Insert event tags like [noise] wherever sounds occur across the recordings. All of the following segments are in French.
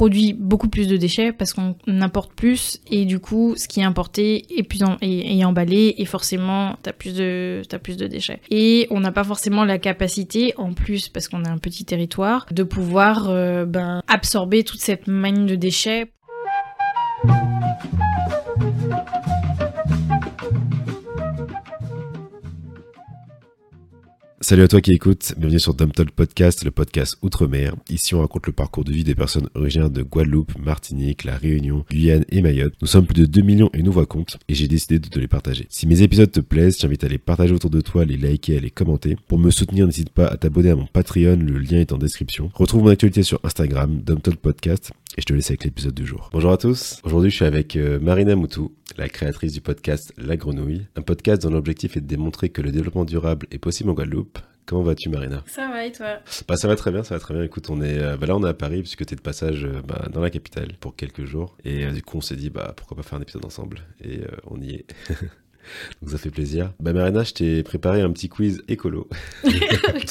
produit beaucoup plus de déchets parce qu'on importe plus et du coup, ce qui est importé est plus en- est, emballé et forcément, t'as plus de t'as plus de déchets. Et on n'a pas forcément la capacité, en plus parce qu'on a un petit territoire, de pouvoir euh, ben, absorber toute cette manne de déchets. Salut à toi qui écoute, bienvenue sur Dom Talk Podcast, le podcast Outre-mer. Ici, on raconte le parcours de vie des personnes originaires de Guadeloupe, Martinique, La Réunion, Guyane et Mayotte. Nous sommes plus de 2 millions et nous voix compte, et j'ai décidé de te les partager. Si mes épisodes te plaisent, je t'invite à les partager autour de toi, les liker, à les commenter. Pour me soutenir, n'hésite pas à t'abonner à mon Patreon, le lien est en description. Retrouve mon actualité sur Instagram, Dom Talk Podcast, et je te laisse avec l'épisode du jour. Bonjour à tous, aujourd'hui je suis avec euh, Marina Moutou, la créatrice du podcast La Grenouille, un podcast dont l'objectif est de démontrer que le développement durable est possible en Guadeloupe. Comment vas-tu Marina? Ça va et toi? Bah, Ça va très bien, ça va très bien. Écoute, on est, euh, bah, là on est à Paris puisque tu es de passage euh, bah, dans la capitale pour quelques jours. Et euh, du coup on s'est dit bah, pourquoi pas faire un épisode ensemble. Et on y est. [laughs] Donc ça fait plaisir. Bah Marina, je t'ai préparé un petit quiz écolo [laughs]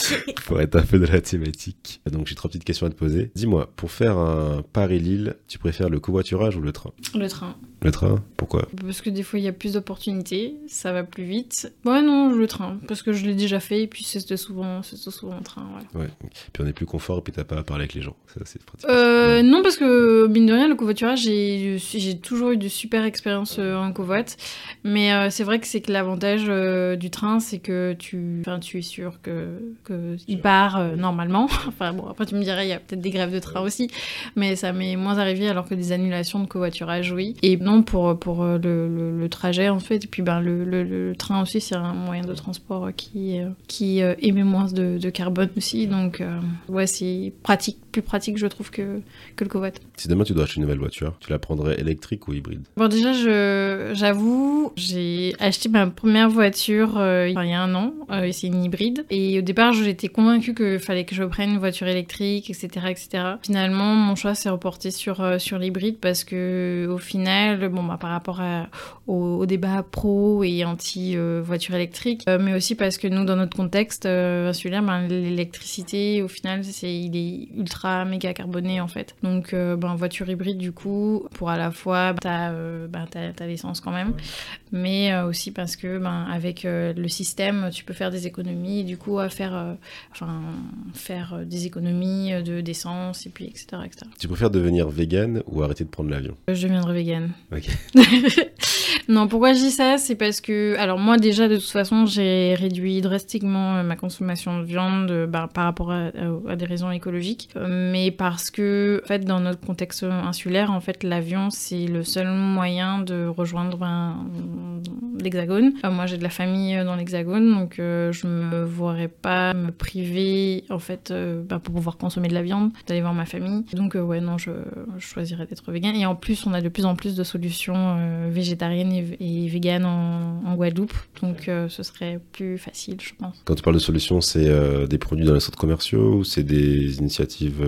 [laughs] pour être un peu de la thématique. Donc j'ai trois petites questions à te poser. Dis-moi, pour faire un Paris-Lille, tu préfères le covoiturage ou le train? Le train. Le train Pourquoi? Parce que des fois, il y a plus d'opportunités, ça va plus vite. Ouais, non, le train, parce que je l'ai déjà fait, et puis c'est souvent, c'est souvent le train, ouais. Ouais. Puis on est plus confort et puis t'as pas à parler avec les gens. Ça, c'est pratique. Euh, non, parce que, mine de rien, le covoiturage, j'ai toujours eu de super expériences euh, en covoite. Mais euh, c'est vrai que c'est que l'avantage euh, du train, c'est que tu, enfin, tu es sûr que, que il part euh, normalement. [laughs] enfin bon, après tu me dirais, il y a peut-être des grèves de train aussi, mais ça m'est moins arrivé alors que des annulations de covoiturage, oui. Et pour, pour euh, le, le- le trajet, en fait. Et puis, ben, le, train aussi, c'est un moyen de transport euh, qui, euh, qui émet moins de, de carbone aussi. Donc, euh, ouais, c'est pratique, plus pratique, je trouve, que, que le covoit. Si demain tu dois acheter une nouvelle voiture, tu la prendrais électrique ou hybride? Bon, déjà, j'avoue, j'ai acheté ma première voiture euh, il y a un an, euh, et c'est une hybride. Et au départ, j'étais convaincue qu'il fallait que je prenne une voiture électrique, etc., etc. Finalement, mon choix s'est reporté sur, sur l'hybride parce que, au final, bon, bah, par rapport à- au, au débat pro et anti euh, voiture électrique, euh, mais aussi parce que nous, dans notre contexte euh, insulaire, ben, l'électricité, au final, c'est, il est ultra méga carboné en fait. Donc, ben, voiture hybride, du coup, pour à la fois, ben, t'as, t'as, t'as l'essence quand même, mais aussi parce que, ben, avec le système, tu peux faire des économies, et du coup, à faire, euh, enfin, faire des économies de, d'essence, et puis, etc., etc. Tu préfères devenir vegan ou arrêter de prendre l'avion? Je deviendrai végane. [laughs] Non, pourquoi je dis ça C'est parce que, alors moi déjà, de toute façon, j'ai réduit drastiquement euh, ma consommation de viande euh, bah, par rapport à, des raisons écologiques, Euh, mais parce que, en fait, dans notre contexte insulaire, en fait, l'avion, c'est le seul moyen de rejoindre l'Hexagone. Moi, j'ai de la famille dans l'Hexagone, donc euh, je me voirais pas me priver, en fait, bah, pour pouvoir consommer de la viande, d'aller voir ma famille. Donc, ouais, non, je, je choisirais d'être vegan. Et en plus, on a de plus en plus de solutions euh, végétariennes et, et véganes en, en Guadeloupe, donc euh, ce serait plus facile, je pense. Quand tu parles de solutions, c'est euh, des produits dans les centres commerciaux ou c'est des initiatives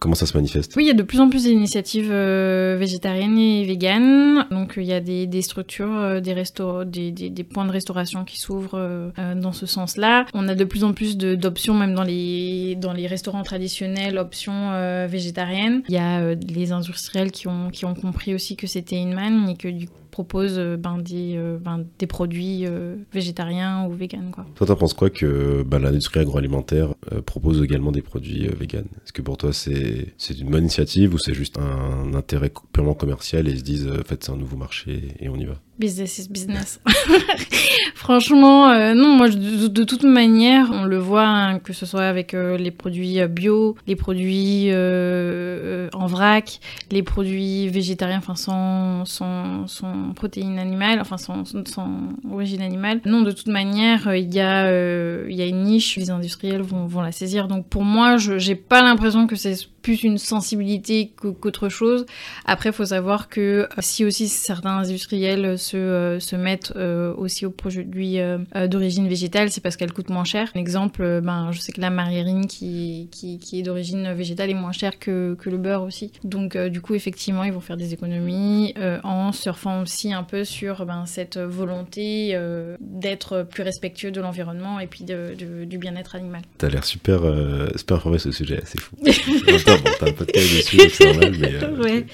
Comment ça se manifeste? Oui, il y a de plus en plus d'initiatives végétariennes et véganes. Donc, il y a des, des structures, des, restaur- des, des, des points de restauration qui s'ouvrent dans ce sens-là. On a de plus en plus d'options, même dans les, dans les restaurants traditionnels, options végétariennes. Il y a les industriels qui ont, qui ont compris aussi que c'était une manne et que du coup proposent euh, ben, des, euh, ben, des produits euh, végétariens ou véganes. Quoi. Toi, t'en penses quoi que bah, l'industrie agroalimentaire propose également des produits véganes? Est-ce que pour toi, c'est une bonne initiative ou c'est juste un intérêt purement commercial et ils se disent, en fait, c'est un nouveau marché et on y va? Business is business. [laughs] Franchement, euh, non, moi, de, de toute manière, on le voit, hein, que ce soit avec euh, les produits bio, les produits euh, en vrac, les produits végétariens, enfin, sans, sans, sans protéines animales, enfin, sans, sans, sans origine animale. Non, de toute manière, euh, il y, a, euh, il y a une niche, les industriels vont, vont la saisir. Donc, pour moi, je j'ai pas l'impression que c'est plus une sensibilité qu'au- qu'autre chose. Après, il faut savoir que euh, si aussi certains industriels se, se mettent aussi aux produits d'origine végétale, c'est parce qu'elles coûtent moins cher. Un exemple, ben, je sais que la margarine qui, qui, qui est d'origine végétale est moins chère que, que le beurre aussi. Donc, du coup, effectivement, ils vont faire des économies en surfant aussi un peu sur ben, cette volonté euh, d'être plus respectueux de l'environnement et puis de, de- du bien-être animal. T'as l'air super, euh, super informé ce sujet, c'est fou. [laughs] En même temps, bon, t'as un podcast dessus, donc c'est normal, mais. euh, Ouais.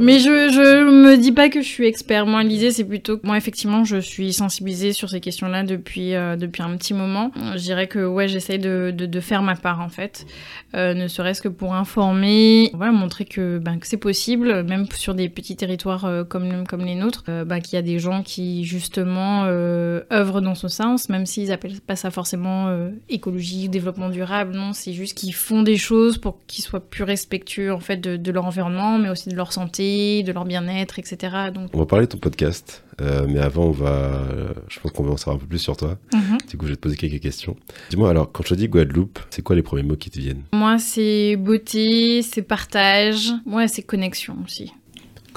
Mais je, je me dis pas que je suis expert. Moi, l'idée, c'est plutôt que moi, effectivement, je suis sensibilisée sur ces questions-là depuis, euh, depuis un petit moment. Je dirais que, ouais, j'essaye de, de, de faire ma part, en fait. Euh, ne serait-ce que pour informer, voilà, montrer que, ben, que c'est possible, même sur des petits territoires comme, comme les nôtres, euh, ben, qu'il y a des gens qui, justement, euh, œuvrent dans ce sens, même s'ils appellent pas ça forcément euh, écologie, développement durable, non, c'est juste qu'ils font des choses pour qu'ils soient plus respectueux, en fait, de, de leur environnement, mais aussi de leur santé, de leur bien-être, etc. Donc, On va parler de ton podcast, euh, mais avant, on va. je pense qu'on va en savoir un peu plus sur toi. mhm. Du coup, je vais te poser quelques questions. Dis-moi, alors, quand je te dis Guadeloupe, c'est quoi les premiers mots qui te viennent? Moi, c'est beauté, c'est partage, ouais, c'est connexion aussi.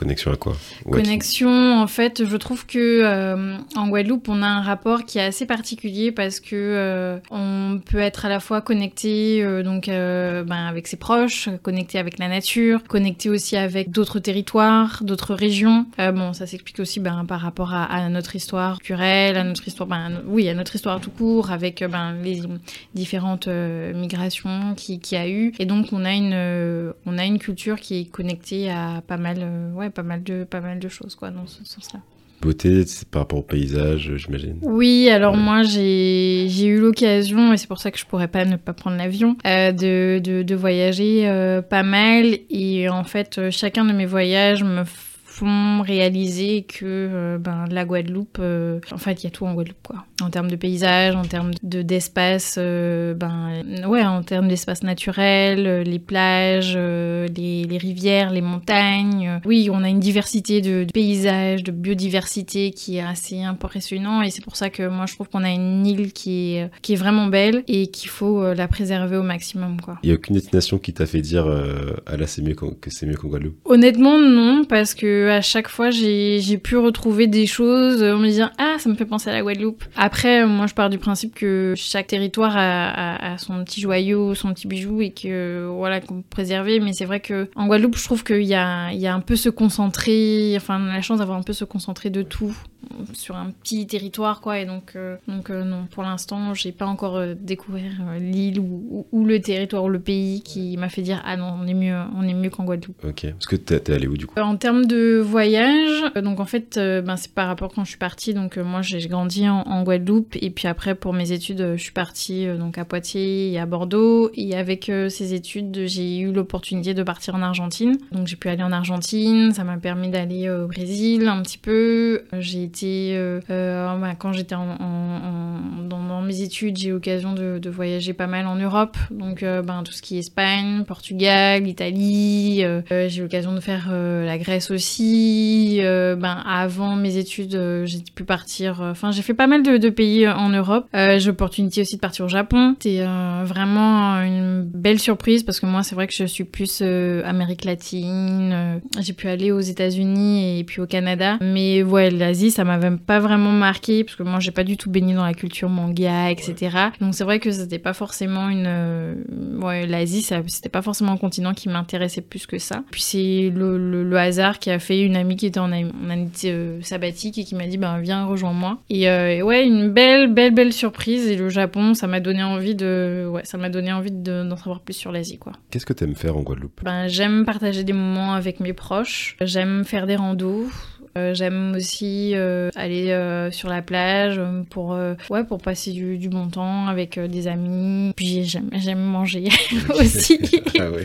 Connexion à quoi Connexion, en fait, je trouve que euh, en Guadeloupe, on a un rapport qui est assez particulier parce que euh, on peut être à la fois connecté euh, donc ben, avec ses proches, connecté avec la nature, connecté aussi avec d'autres territoires, d'autres régions. Bon, ça s'explique aussi ben, par rapport à, notre histoire culturelle, à notre histoire, ben, oui, à notre histoire tout court, avec ben, les différentes migrations qui, qui a eu. Et donc, on a une, on a une culture qui est connectée à pas mal, pas mal de, pas mal de choses, quoi, dans ce sens-là. Beauté, c'est par rapport au paysage, euh, j'imagine. Oui, alors Ouais. moi j'ai eu l'occasion, et c'est pour ça que je pourrais pas ne pas prendre l'avion, euh, de, de, de voyager euh, pas mal. Et en fait, chacun de mes voyages me font réaliser que euh, ben, la Guadeloupe, euh, en fait, il y a tout en Guadeloupe, quoi. En termes de paysage, en termes de d'espace, euh, ben, ouais, en termes d'espace naturel, les plages, les, les rivières, les montagnes. Oui, on a une diversité de, de paysages, de biodiversité qui est assez impressionnant et c'est pour ça que moi je trouve qu'on a une île qui est, qui est vraiment belle et qu'il faut la préserver au maximum, quoi. Il n'y a aucune destination qui t'a fait dire euh, ah là c'est mieux que c'est mieux qu'en Guadeloupe. Honnêtement, non, parce que à chaque fois, j'ai pu retrouver des choses en me disant ah, ça me fait penser à la Guadeloupe. Après, moi, je pars du principe que chaque territoire a, a- a son petit joyau, son petit bijou et que voilà qu'on peut préserver. Mais c'est vrai que en Guadeloupe, je trouve qu'il y a, il y a un peu se concentrer, enfin, on a la chance d'avoir un peu se concentrer de tout sur un petit territoire, quoi. Et donc, euh, donc euh, non, pour l'instant, j'ai pas encore euh, découvert l'île ou, ou- ou le territoire ou le pays qui m'a fait dire ah non, on est mieux, on est mieux qu'en Guadeloupe. Ok. Parce que t'es allé où du coup? En termes de voyage, euh, donc en fait, euh, ben, c'est par rapport quand je suis partie. Donc euh, moi, j'ai grandi en, Guadeloupe et puis après pour mes études, je suis partie donc à Poitiers et à Bordeaux. Et avec ces études, j'ai eu l'opportunité de partir en Argentine. Donc j'ai pu aller en Argentine. Ça m'a permis d'aller au Brésil un petit peu. J'ai été ben, quand j'étais dans, mes études, j'ai eu l'occasion de, de voyager pas mal en Europe. Donc ben, tout ce qui est Espagne, Portugal, Italie. j'ai eu l'occasion de faire la Grèce aussi. Euh, ben, avant mes études, euh, j'ai pu partir. euh, Enfin, j'ai fait pas mal de, pays en Europe. J'ai l'opportunité aussi de partir au Japon. C'était vraiment une belle surprise parce que moi, c'est vrai que je suis plus Amérique latine. j'ai pu aller aux États-Unis et puis au Canada. Mais ouais, l'Asie, ça m'avait pas vraiment marqué parce que moi, j'ai pas du tout baigné dans la culture manga, etc. Donc c'est vrai que c'était pas forcément une. ouais, l'Asie, c'était pas forcément un continent qui m'intéressait plus que ça. Puis c'est le hasard qui a fait une amie qui était en, en année euh, sabbatique et qui m'a dit ben viens rejoins-moi. Et, euh, et ouais, une belle belle belle surprise. Et le Japon, ça m'a donné envie de ouais, ça m'a donné envie de- d'en savoir plus sur l'Asie quoi. Qu'est-ce que t'aimes faire en Guadeloupe? Ben, j'aime partager des moments avec mes proches. J'aime faire des randos. Euh, j'aime aussi euh, aller euh, sur la plage pour euh, ouais pour passer du, du bon temps avec des amis. Puis j'aime j'aime manger [laughs] aussi. [laughs] Ah ouais.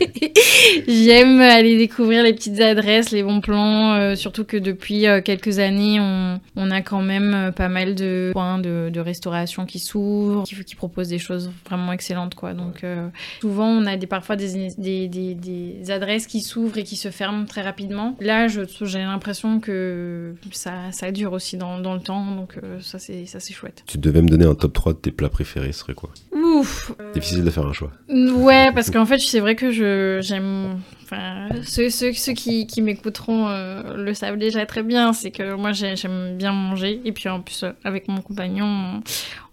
J'aime aller découvrir les petites adresses, les bons plans, euh, surtout que depuis quelques années, on, on a quand même pas mal de points de, de restauration qui s'ouvrent, qui, qui proposent des choses vraiment excellentes, quoi. Donc euh, souvent, on a des, parfois des, des, des, des adresses qui s'ouvrent et qui se ferment très rapidement. Là, je- j'ai l'impression que ça, ça dure aussi dans, dans le temps, donc euh, ça c'est ça c'est chouette. Tu devais me donner un top 3 de tes plats préférés, ce serait quoi? Ouf, Difficile de faire un choix. Ouais, parce qu'en fait, c'est vrai que je j'aime. Enfin, ceux, ceux, ceux qui, qui m'écouteront euh, le savent déjà très bien. C'est que moi, j'ai- j'aime bien manger. Et puis en plus, euh, avec mon compagnon, on,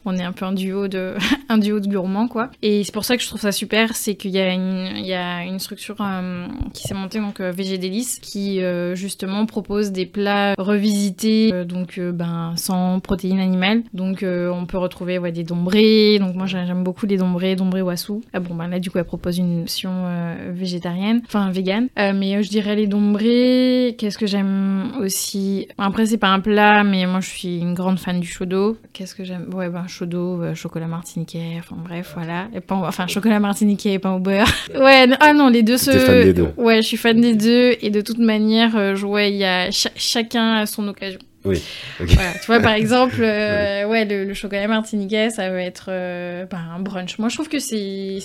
On est un peu un duo de, [laughs] un duo de gourmands, quoi. Et c'est pour ça que je trouve ça super, c'est qu'il y a une, il y a une structure euh, qui s'est montée, donc VG Délice, qui justement propose des plats revisités, donc ben, sans protéines animales. Donc on peut retrouver ouais, des dombrés. Donc moi j'aime beaucoup les dombrés, dombrés wassou. Ah bon, ben là du coup elle propose une option végétarienne, enfin vegan. mais je dirais les dombrés. Qu'est-ce que j'aime aussi? Après c'est pas un plat, mais moi je suis une grande fan du chaudot. Qu'est-ce que j'aime? Ouais, ben chaudot, euh, chocolat martiniquais, enfin bref, voilà. Et pain, enfin chocolat martiniquais et pain au beurre. [laughs] ouais, ah non, les deux se. fan des deux. Ouais, je suis fan des deux. Et de toute manière, euh, ouais, il y a chacun à son occasion. Oui. tu vois, par exemple, [laughs] euh, ouais, le, chocolat martiniquais, ça va être euh, bah, un brunch. Moi, je trouve que c'est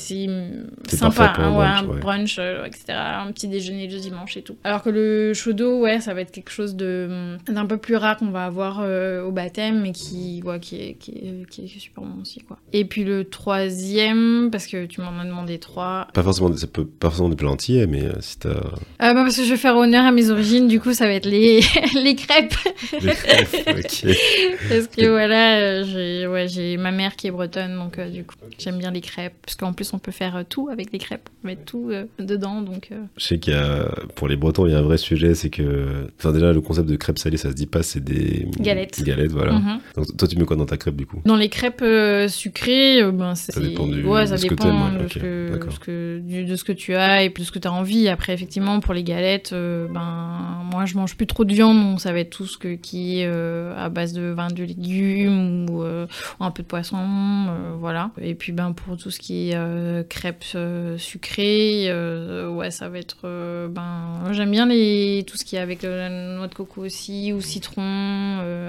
sympa, hein, un, brunch, euh, etc. Un petit déjeuner de dimanche et tout. Alors que le chaudot, ouais, ça va être quelque chose d'un peu plus rare qu'on va avoir au baptême, mais qui, ouais, qui, est, qui, est, qui, est, super bon aussi, quoi. Et puis le troisième, parce que tu m'en as demandé trois. Pas forcément, ça peut pas forcément des plats entiers, mais si t'as. bah, parce que je vais faire honneur à mes origines, du coup, ça va être les, [laughs] les crêpes. Parce que voilà, euh, j'ai ouais, ma mère qui est bretonne, donc euh, du coup, j'aime bien les crêpes. Parce qu'en plus, on peut faire euh, tout avec les crêpes, mettre tout dedans. Donc, Je sais qu'il y a, pour les Bretons, il y a un vrai sujet, c'est que, enfin, déjà, le concept de crêpes salées, ça se dit pas, c'est des galettes. Galettes, voilà. Mhm. donc, toi, tu mets quoi dans ta crêpe du coup? Dans les crêpes sucrées, ben, ça dépend du, ouais, ça de, ce dépend de, ce que, de ce que tu as et de ce que tu as envie. Après, effectivement, pour les galettes, ben, moi, je mange plus trop de viande, donc ça va être tout ce que, qui est à base de vin de légumes ou, euh, un peu de poisson, euh, voilà. Et puis ben pour tout ce qui est euh, crêpes sucrées, ouais ça va être ben j'aime bien les tout ce qui est avec la noix de coco aussi ou citron,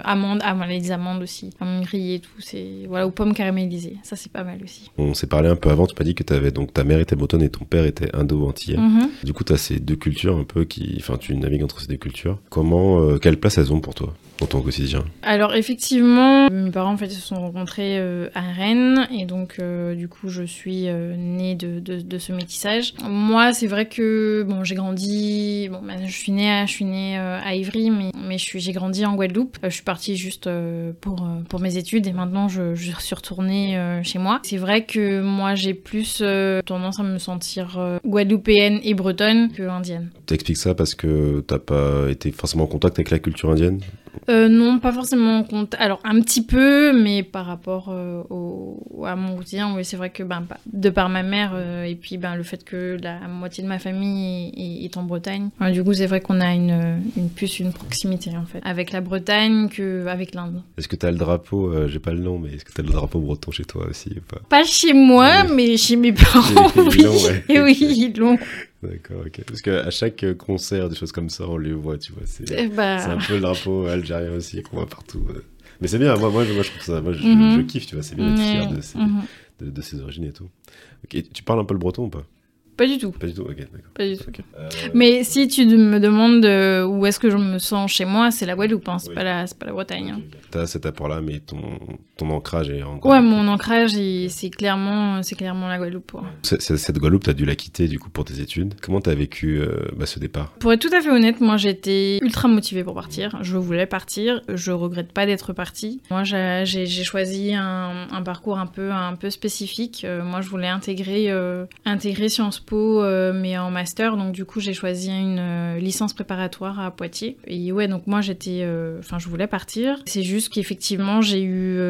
amandes, ah les amandes aussi, amandes grillées tout, c'est voilà ou pommes caramélisées, ça c'est pas mal aussi. On s'est parlé un peu avant, tu m'as dit que avais donc ta mère était bretonne et ton père était indo-antillais. Mm-hmm. Du coup tu as ces deux cultures un peu qui, enfin tu navigues entre ces deux cultures. Comment, quelle place elles ont pour toi? Dans ton quotidien alors effectivement, mes parents en fait se sont rencontrés euh, à Rennes et donc euh, du coup je suis euh, née de, de, ce métissage. Moi c'est vrai que bon j'ai grandi, bon ben, je suis née à, je suis née à Ivry mais, mais j'ai grandi en Guadeloupe. je suis partie juste pour, pour mes études et maintenant je, je suis retournée chez moi. C'est vrai que moi j'ai plus tendance à me sentir guadeloupéenne et bretonne que indienne. T'expliques ça parce que t'as pas été forcément en contact avec la culture indienne? Non pas forcément compte. Alors, un petit peu, mais par rapport euh, au, à mon quotidien, oui, c'est vrai que ben, de par ma mère euh, et puis ben, le fait que la moitié de ma famille est, en Bretagne, du coup, c'est vrai qu'on a une, une, plus une proximité en fait avec la Bretagne qu'avec l'Inde. Est-ce que tu as le drapeau, euh, j'ai pas le nom, mais est-ce que tu as le drapeau breton chez toi aussi ou pas? Pas chez moi, mais chez mes [laughs] parents. oui, et oui, ils l'ont. D'accord, ok. Parce qu'à chaque concert, des choses comme ça, on les voit, tu vois. C'est eh ben. un peu le drapeau algérien aussi qu'on voit partout. Mais c'est bien, moi, moi, je, trouve ça, moi, je, mhm. kiffe, tu vois, c'est bien d'être fier de ses, mhm. de, de ses origines et tout. Ok, tu parles un peu le breton ou pas? Pas du tout. Pas du tout, ok, d'accord. Pas du tout. Euh, Mais si tu me demandes où est-ce que je me sens chez moi, c'est la Guadeloupe, hein, c'est pas, la, pas la Bretagne. Hein. T'as cet apport-là, mais ton, ton ancrage est encore. Ouais, mon ancrage, c'est clairement, clairement la Guadeloupe. Cette Guadeloupe, t'as dû la quitter du coup pour tes études. Comment t'as vécu euh, bah, ce départ? Pour être tout à fait honnête, moi j'étais ultra motivée pour partir. Je voulais partir. Je regrette pas d'être partie. Moi, j'ai choisi un, un, parcours un peu, un peu spécifique. Euh, moi, je voulais intégrer, intégrer Sciences Po euh, mais en master. Donc du coup, j'ai choisi une euh, licence préparatoire à Poitiers. Et ouais, donc moi j'étais, euh, enfin, je voulais partir. C'est juste qu'effectivement, j'ai eu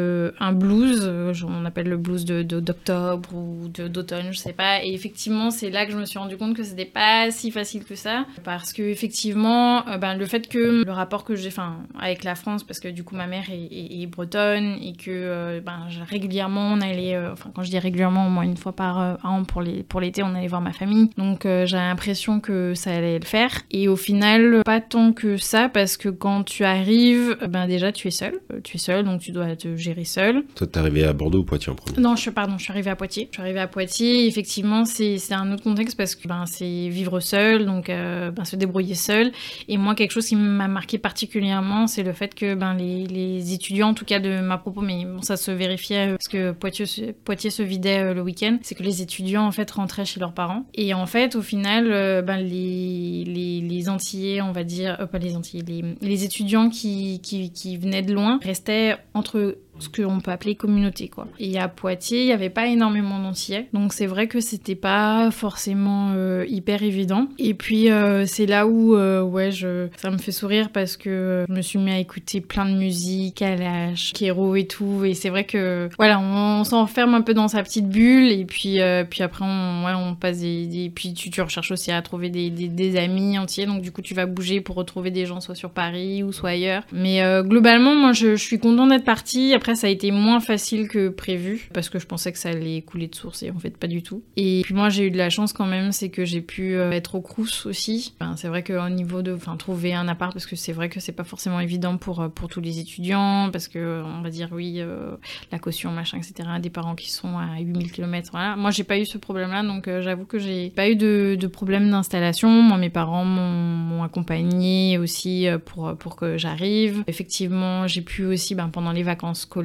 un blues, on appelle le blues de d'octobre ou d'automne, je sais pas. Et effectivement, c'est là que je me suis rendu compte que c'était pas si facile que ça, parce que effectivement, ben, le fait que le rapport que j'ai, enfin, avec la France, parce que du coup ma mère est, bretonne et que ben, régulièrement on allait, enfin quand je dis régulièrement, au moins une fois par an pour les pour l'été, on allait voir ma famille. Donc euh, j'ai l'impression que ça allait le faire. Et au final, pas tant que ça, parce que quand tu arrives, ben déjà tu es seul. Euh, tu es seul, donc tu dois te gérer seul. Toi, t'es arrivé à Bordeaux ou Poitiers en premier? Non, je suis, pardon, je suis arrivée à Poitiers. Je suis arrivée à Poitiers. Effectivement, c'est un autre contexte parce que ben, c'est vivre seul, donc euh, ben, se débrouiller seul. Et moi, quelque chose qui m'a marqué particulièrement, c'est le fait que ben, les, les, étudiants, en tout cas de ma propos, mais bon, ça se vérifiait parce que Poitiers, Poitiers se vidait le week-end, c'est que les étudiants en fait rentraient chez leurs parents. Et en fait, au final, euh, ben, les, les, les, Antillais, on va dire, euh, pas les Antillais, les, les étudiants qui, qui, qui, venaient de loin restaient entre ce qu'on peut appeler communauté, quoi. Et à Poitiers, il n'y avait pas énormément d'Antillais, donc c'est vrai que c'était pas forcément euh, hyper évident. Et puis euh, c'est là où, euh, ouais, je, ça me fait sourire parce que je me suis mis à écouter plein de musique, l'âge, Kéro et tout, et c'est vrai que, voilà, on, s'enferme un peu dans sa petite bulle, et puis, puis après, on, ouais, on passe des, puis tu, tu, recherches aussi à trouver des, des, des, amis entiers, donc du coup, tu vas bouger pour retrouver des gens soit sur Paris ou soit ailleurs. Mais globalement, moi, je, je suis contente d'être partie. Après, ça a été moins facile que prévu parce que je pensais que ça allait couler de source et en fait pas du tout. Et puis moi j'ai eu de la chance quand même, c'est que j'ai pu euh, être au Crous aussi. C'est vrai qu'au niveau de, trouver un appart parce que c'est vrai que c'est pas forcément évident pour euh, pour tous les étudiants parce que on va dire oui euh, la caution machin etc. Des parents qui sont à 8000 km. Voilà. Moi j'ai pas eu ce problème là donc j'avoue que j'ai pas eu de, de problème d'installation. Moi mes parents m'ont accompagné aussi pour pour que j'arrive. Effectivement j'ai pu aussi ben, pendant les vacances scolaires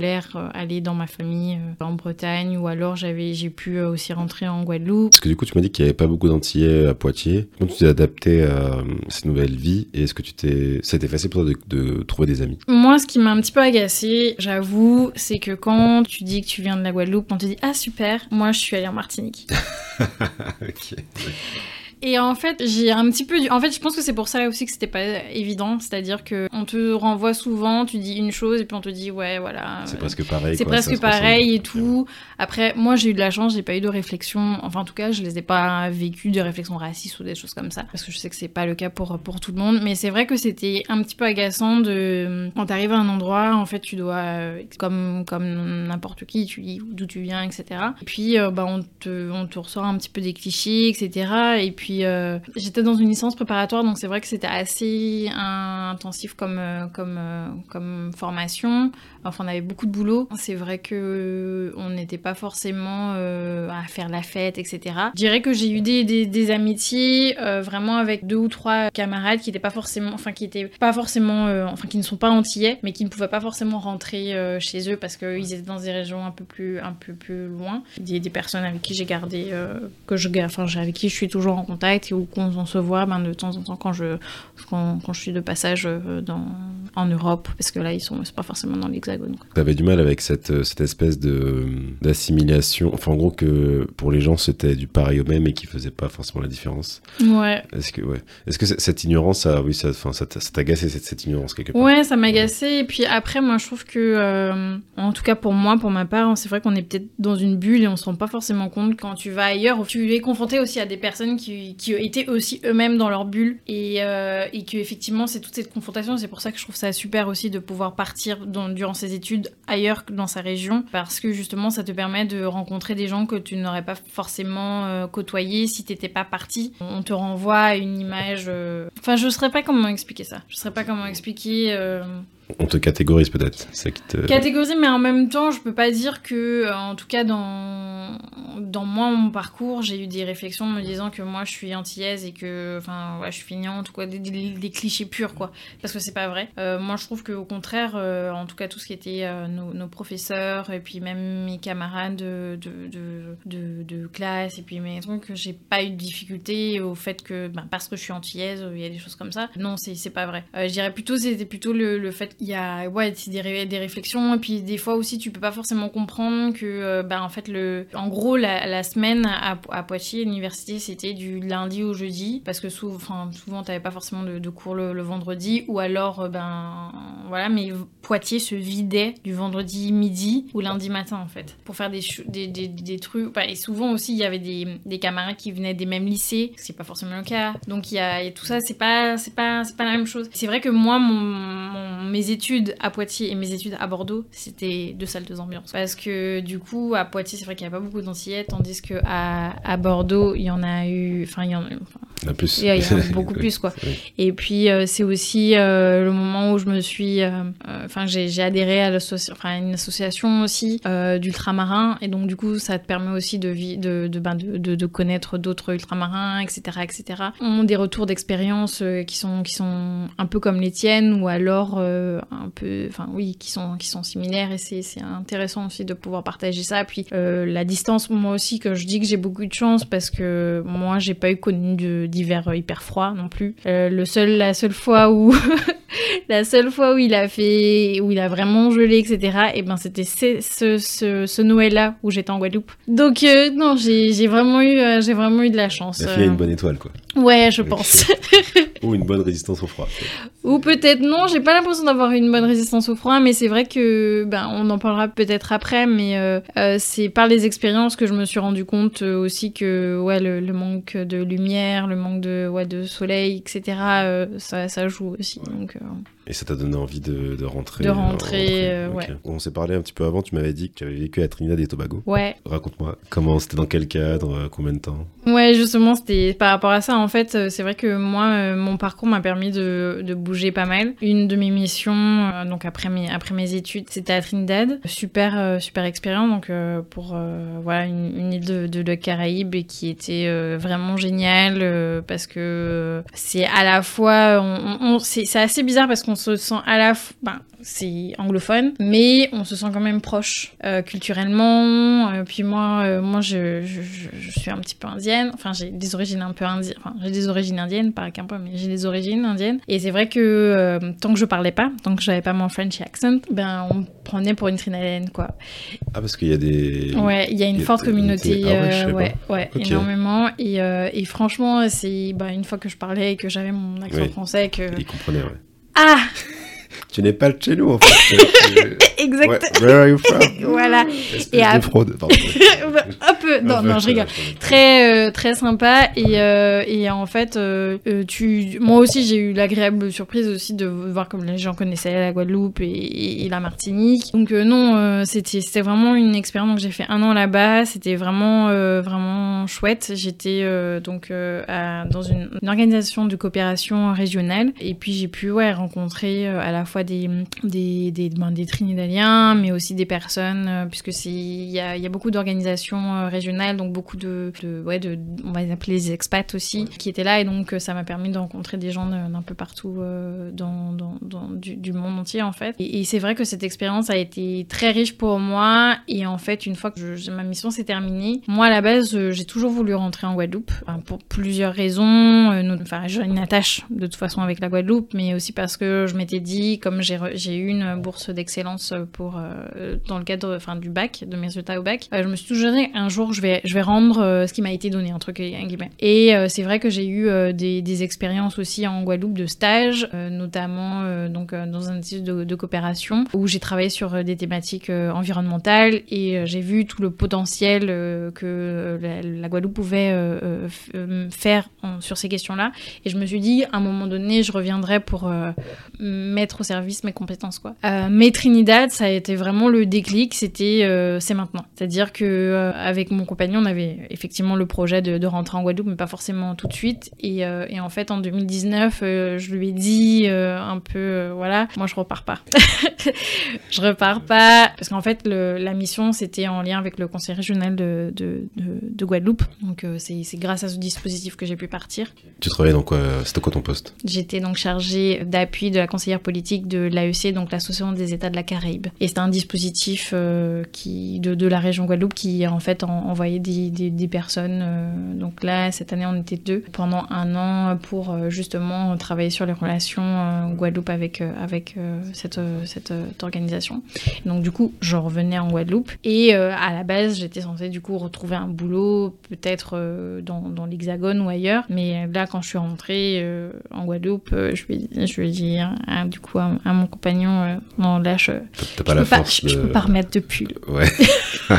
aller dans ma famille en Bretagne ou alors j'avais j'ai pu aussi rentrer en Guadeloupe. Parce que du coup, tu m'as dit qu'il n'y avait pas beaucoup d'Antillais à Poitiers. Comment tu t'es adapté à cette nouvelle vie et est-ce que tu t'es, été facile pour toi de, trouver des amis? Moi, ce qui m'a un petit peu agacé, j'avoue, c'est que quand tu dis que tu viens de la Guadeloupe, on te dit ah super, moi je suis allée en Martinique. [laughs] ok. Et en fait, j'ai un petit peu. Du... En fait, je pense que c'est pour ça aussi que c'était pas évident. C'est-à-dire que on te renvoie souvent, tu dis une chose et puis on te dit ouais, voilà. C'est presque pareil. C'est presque pareil et tout. Après, moi, j'ai eu de la chance, j'ai pas eu de réflexion. Enfin, en tout cas, je les ai pas vécues de réflexions racistes ou des choses comme ça. Parce que je sais que c'est pas le cas pour, pour tout le monde. Mais c'est vrai que c'était un petit peu agaçant de. Quand t'arrives à un endroit, en fait, tu dois. Comme, comme n'importe qui, tu dis d'où tu viens, etc. Et puis, euh, bah, on, te, on te ressort un petit peu des clichés, etc. Et puis, euh, j'étais dans une licence préparatoire, donc c'est vrai que c'était assez intensif comme, euh, euh, formation. Enfin, on avait beaucoup de boulot. C'est vrai que on n'était pas forcément à faire la fête, etc. Je dirais que j'ai eu des, amitiés vraiment avec deux ou trois camarades qui étaient pas forcément, enfin qui étaient pas forcément, enfin qui ne sont pas antillais, mais qui ne pouvaient pas forcément rentrer chez eux parce qu'ils étaient dans des régions un peu plus, un peu plus loin. Des, des personnes avec qui j'ai gardé, que je, enfin avec qui je suis toujours en contact et où on, se voit ben, de temps en temps quand je, quand, quand je suis de passage euh, dans, en Europe, parce que là, ils sont pas forcément dans l'hexagone. Tu avais du mal avec cette, euh, cette espèce d'assimilation, enfin en gros que pour les gens c'était du pareil au même et qui faisait pas forcément la différence. Ouais. Est-ce que, ouais. Est-ce que cette ignorance, ça, oui, ça, enfin, ça t'agaçait cette, cette ignorance quelque part? Ouais, ça m'agaçait. Et puis après, moi, je trouve que, euh, en tout cas pour moi, pour ma part, c'est vrai qu'on est peut-être dans une bulle et on se rend pas forcément compte quand tu vas ailleurs. Tu es confronté aussi à des personnes qui, qui étaient aussi eux-mêmes dans leur bulle et, euh, et que effectivement, c'est toute cette confrontation. C'est pour ça que je trouve ça super aussi de pouvoir partir durant ses études ailleurs que dans sa région parce que justement ça te permet de rencontrer des gens que tu n'aurais pas forcément euh, côtoyés si t'étais pas parti. On te renvoie à une image. Euh, enfin, je ne saurais pas comment expliquer ça. Je ne saurais pas comment expliquer. On te catégorise peut-être. Catégorise, mais en même temps, je peux pas dire que, euh, en tout cas, dans, dans moi, mon parcours, j'ai eu des réflexions me disant que moi, je suis antillaise et que, enfin, je suis feignante, quoi, des, des, clichés purs, quoi. Parce que c'est pas vrai. Euh, moi, je trouve qu'au contraire, euh, en tout cas, tout ce qui était nos, professeurs et puis même mes camarades de, de, de, de, classe et puis mes trucs, j'ai pas eu de difficulté au fait que, ben, parce que je suis antillaise, il y a des choses comme ça. Non, c'est pas vrai. je dirais plutôt, c'était plutôt le, le fait il y a ouais, des, des réflexions et puis des fois aussi tu peux pas forcément comprendre que euh, bah, en fait le en gros la, semaine à, à Poitiers l'université c'était du lundi au jeudi parce que souvent enfin souvent t'avais pas forcément de, cours le, vendredi ou alors euh, ben voilà mais Poitiers se vidait du vendredi midi ou lundi matin en fait pour faire des des, des, des trucs et souvent aussi il y avait des, des camarades qui venaient des mêmes lycées c'est pas forcément le cas donc il y a, tout ça c'est pas c'est pas c'est pas la même chose. C'est vrai que moi mon, mon études à Poitiers et mes études à Bordeaux, c'était deux salles, deux ambiances. Parce que du coup, à Poitiers, c'est vrai qu'il n'y a pas beaucoup d'antillais, tandis que à, à, Bordeaux, il y en a eu. Enfin, il y en a. il y en a plus. Il y en a [laughs] beaucoup plus, quoi. Et puis, euh, c'est aussi euh, le moment où je me suis. Euh, enfin, j'ai adhéré à, enfin, une association aussi d'ultramarins. Et donc, du coup, ça te permet aussi de, de, de, ben, de, de, connaître d'autres ultramarins, etc. etc. On a des retours d'expérience qui, sont, qui sont un peu comme les tiennes, ou alors un peu, enfin oui, qui sont, qui sont similaires et c'est intéressant aussi de pouvoir partager ça. Puis la distance, moi aussi, que je dis que j'ai beaucoup de chance parce que moi, j'ai pas eu connu d'hiver hyper froid non plus. le seul, la seule fois où [laughs] la seule fois où il a fait, où il a vraiment gelé, etc. Et ben c'était ce, ce, ce Noël-là où j'étais en Guadeloupe. Donc euh, non, j'ai vraiment eu, euh, j'ai vraiment eu de la chance. La fille a une bonne étoile, quoi. Ouais, je pense. [laughs] Ou une bonne résistance au froid. Ou peut-être non, j'ai pas l'impression d'avoir une bonne résistance au froid, mais c'est vrai que, ben, on en parlera peut-être après, mais euh, c'est par les expériences que je me suis rendu compte aussi que, ouais, le, manque de lumière, le manque de, ouais, de soleil, etc., ça, ça joue aussi. Et ça t'a donné envie de, de rentrer De rentrer, euh, ouais. On s'est parlé un petit peu avant, tu m'avais dit que tu avais vécu à Trinidad et Tobago. Ouais. Raconte-moi, comment c'était dans quel cadre, euh, combien de temps? Ouais, justement, c'était par rapport à ça. En fait, euh, c'est vrai que moi, mon parcours m'a permis de, de, bouger pas mal. Une de mes missions, donc après mes, après mes études, c'était à Trinidad. Super, super expérience, donc pour voilà, une, une île de, de, de, Caraïbes qui était vraiment géniale parce que c'est à la fois. On, on, c'est assez bizarre parce qu'on on se sent à la fois... Ben, c'est anglophone, mais on se sent quand même proche euh, culturellement. Euh, puis moi, euh, moi je, je, je, suis un petit peu indienne. Enfin, j'ai des origines un peu indiennes. Enfin, j'ai des origines indiennes, pas qu'un peu, mais j'ai des origines indiennes. Et c'est vrai que tant que je parlais pas, tant que j'avais pas mon French accent, ben on me prenait pour une trinidadienne, quoi. Ah, parce qu'il y a des. Ouais, il y a une forte communauté. Ah ouais, ouais, énormément. Et, et franchement, c'est bah, une fois que je parlais et que j'avais mon accent français que. Ils comprenaient, ouais. Ah tu n'es pas de chez nous, en fait. [laughs] Exactement. where are you from Voilà. et à... de fraude. [laughs] un peu. Non, non, je rigole. Très, euh, très sympa. Et, euh, et en fait, euh, tu... moi aussi, j'ai eu l'agréable surprise aussi de voir comme les gens connaissaient la Guadeloupe et, et la Martinique. Donc non, c'était c'était vraiment une expérience. Donc j'ai fait un an là-bas. C'était vraiment, vraiment chouette. J'étais donc à, dans une, une, organisation de coopération régionale. Et puis j'ai pu ouais, rencontrer à la fois des, des, des, ben, des Trinidadiens, mais aussi des personnes, euh, puisque il y a, y a, beaucoup d'organisations euh, régionales, donc beaucoup de, de, ouais, de, on va les appeler les expats aussi, qui étaient là, et donc euh, ça m'a permis de rencontrer des gens d'un peu partout dans, dans, dans du, du, monde entier en fait. Et, c'est vrai que cette expérience a été très riche pour moi, et en fait, une fois que je, ma mission s'est terminée, moi à la base, j'ai toujours voulu rentrer en Guadeloupe, pour plusieurs raisons. Enfin, j'ai une attache de toute façon avec la Guadeloupe, mais aussi parce que je m'étais dit, comme j'ai eu une bourse d'excellence euh, dans le cadre enfin du bac de mes résultats au bac. Euh, je me suis toujours dit un jour je vais je vais rendre euh, ce qui m'a été donné entre guillemets et c'est vrai que j'ai eu des, expériences aussi en Guadeloupe de stage notamment donc dans un institut de, coopération où j'ai travaillé sur des thématiques environnementales et j'ai vu tout le potentiel que la, Guadeloupe pouvait faire sur ces questions là et je me suis dit à un moment donné je reviendrai pour mettre au service mes compétences quoi. Mais Trinidad, ça a été vraiment le déclic, c'était euh, c'est maintenant. C'est-à-dire que euh, avec mon compagnon, on avait effectivement le projet de, de, rentrer en Guadeloupe, mais pas forcément tout de suite. Et, euh, et en fait, en 2019, euh, je lui ai dit un peu, voilà, moi je repars pas. [laughs] je repars pas parce qu'en fait, le, la mission c'était en lien avec le conseil régional de, de, de Guadeloupe. Donc c'est grâce à ce dispositif que j'ai pu partir. Tu travaillais donc c'était quoi ton poste? J'étais donc chargée d'appui de la conseillère politique de l'AEC, donc l'Association des États de la Caraïbe. Et c'est un dispositif euh, qui, de, la région Guadeloupe qui en fait envoyé des, des, des personnes. Euh, donc là, cette année, on était deux pendant un an pour euh, justement travailler sur les relations Guadeloupe avec, avec cette, cette organisation. donc du coup, je revenais en Guadeloupe et à la base, j'étais censée du coup retrouver un boulot peut-être dans, dans l'Hexagone ou ailleurs. Mais là, quand je suis rentrée en Guadeloupe, je lui, je lui ai dit du coup à, mon compagnon, non, là, je, je, pas la force de... je, peux pas remettre de pull. Ouais. [laughs]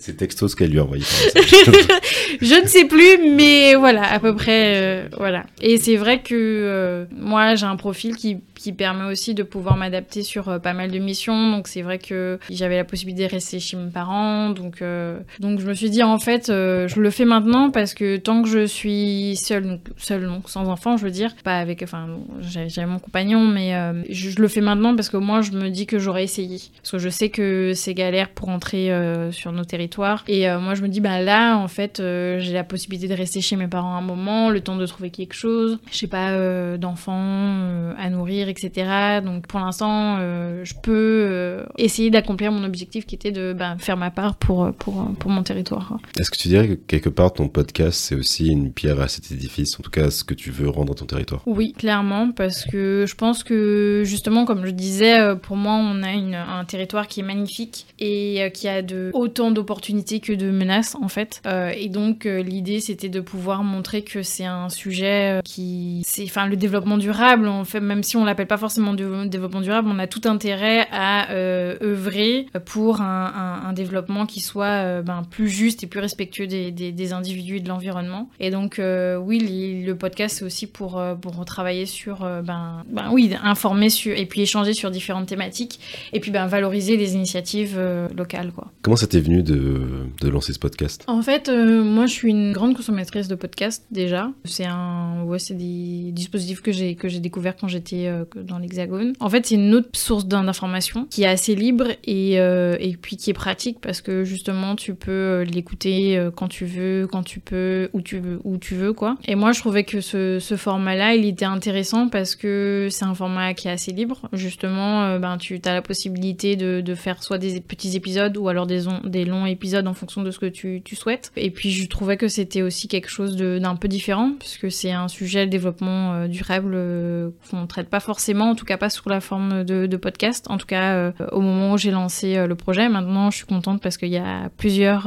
C'est texto ce qu'elle lui a envoyé. [laughs] je ne sais plus, mais voilà, à peu près, euh, voilà. Et c'est vrai que euh, moi, j'ai un profil qui qui permet aussi de pouvoir m'adapter sur euh, pas mal de missions. Donc c'est vrai que j'avais la possibilité de rester chez mes parents. Donc, euh, donc je me suis dit en fait, euh, je le fais maintenant parce que tant que je suis seule, seule donc sans enfant, je veux dire, pas avec, enfin, j'avais mon compagnon, mais je, le fais maintenant parce que moi je me dis que j'aurais essayé. Parce que je sais que c'est galère pour entrer sur nos territoires territoire. Et moi, je me dis, bah là, en fait, j'ai la possibilité de rester chez mes parents un moment, le temps de trouver quelque chose. Je sais pas, d'enfants à nourrir, etc. Donc pour l'instant, je peux essayer d'accomplir mon objectif qui était de bah, faire ma part pour, pour, pour mon territoire. Est-ce que tu dirais que quelque part, ton podcast, c'est aussi une pierre à cet édifice, en tout cas ce que tu veux rendre à ton territoire? Oui, clairement, parce que je pense que justement, comme je disais, euh, pour moi, on a un territoire qui est magnifique et euh, qui a de, autant d'opportunités que de menaces, en fait. Euh, et donc, l'idée, c'était de pouvoir montrer que c'est un sujet qui... C'est, enfin, le développement durable, en fait, même si on l'appelle pas forcément du développement durable, on a tout intérêt à œuvrer pour un, un, développement qui soit ben, plus juste et plus respectueux des, des, des individus et de l'environnement. Et donc, euh, oui, le podcast, c'est aussi pour, euh, pour travailler sur, euh, ben, ben, oui, informer sur, et puis échanger sur différentes thématiques, et puis ben, valoriser les initiatives locales. Quoi. Comment ça t'est venu de, de, lancer ce podcast? En fait, moi, je suis une grande consommatrice de podcasts déjà. C'est un, ouais, c'est des dispositifs que j'ai que j'ai découvert quand j'étais dans l'Hexagone. En fait, c'est une autre source d'information qui est assez libre et, et puis qui est pratique parce que justement, tu peux l'écouter quand tu veux, quand tu peux, où tu veux, où tu veux, quoi. Et moi, je trouvais que ce, ce format-là, il était intéressant parce que c'est un format qui est assez libre. Justement, euh, ben, tu as la possibilité de, de, faire soit des petits épisodes ou alors des, des longs épisodes en fonction de ce que tu, tu souhaites. Et puis, je trouvais que c'était aussi quelque chose d'un peu différent puisque c'est un sujet, le développement euh, durable, euh, qu'on ne traite pas forcément, en tout cas pas sous la forme de, de podcast. En tout cas, au moment où j'ai lancé le projet, maintenant, je suis contente parce qu'il y a plusieurs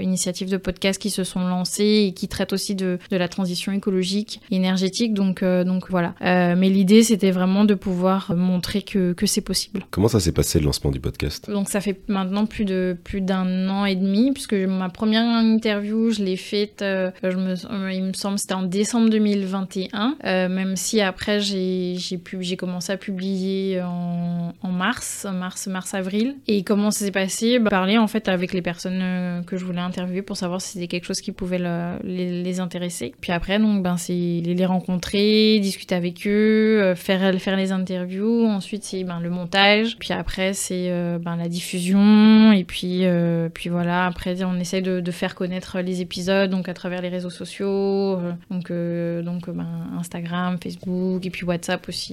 initiatives de podcast qui se sont lancées et qui traitent aussi de, de la transition écologique, énergétique. Donc, euh, donc voilà. Euh, mais l'idée, c'était vraiment de pouvoir montrer que, que c'est possible. Comment ça s'est passé le lancement du podcast? Donc ça fait maintenant plus de plus d'un an et demi, puisque ma première interview, je l'ai faite, euh, je me, il me semble, c'était en décembre 2021. même si après j'ai j'ai commencé à publier en, en mars, mars, mars, avril. Et comment ça s'est passé? Bah, Parler en fait avec les personnes que je voulais interviewer pour savoir si c'était quelque chose qui pouvait les, intéresser. Puis après, donc, ben, c'est les rencontrer, discuter avec eux, euh, faire, les interviews. Ensuite, c'est ben, le montage. Puis après, c'est euh, ben, la diffusion. Et puis, euh, puis voilà, après, on essaie de, de, faire connaître les épisodes donc à travers les réseaux sociaux. donc, donc ben, Instagram, Facebook et puis WhatsApp aussi.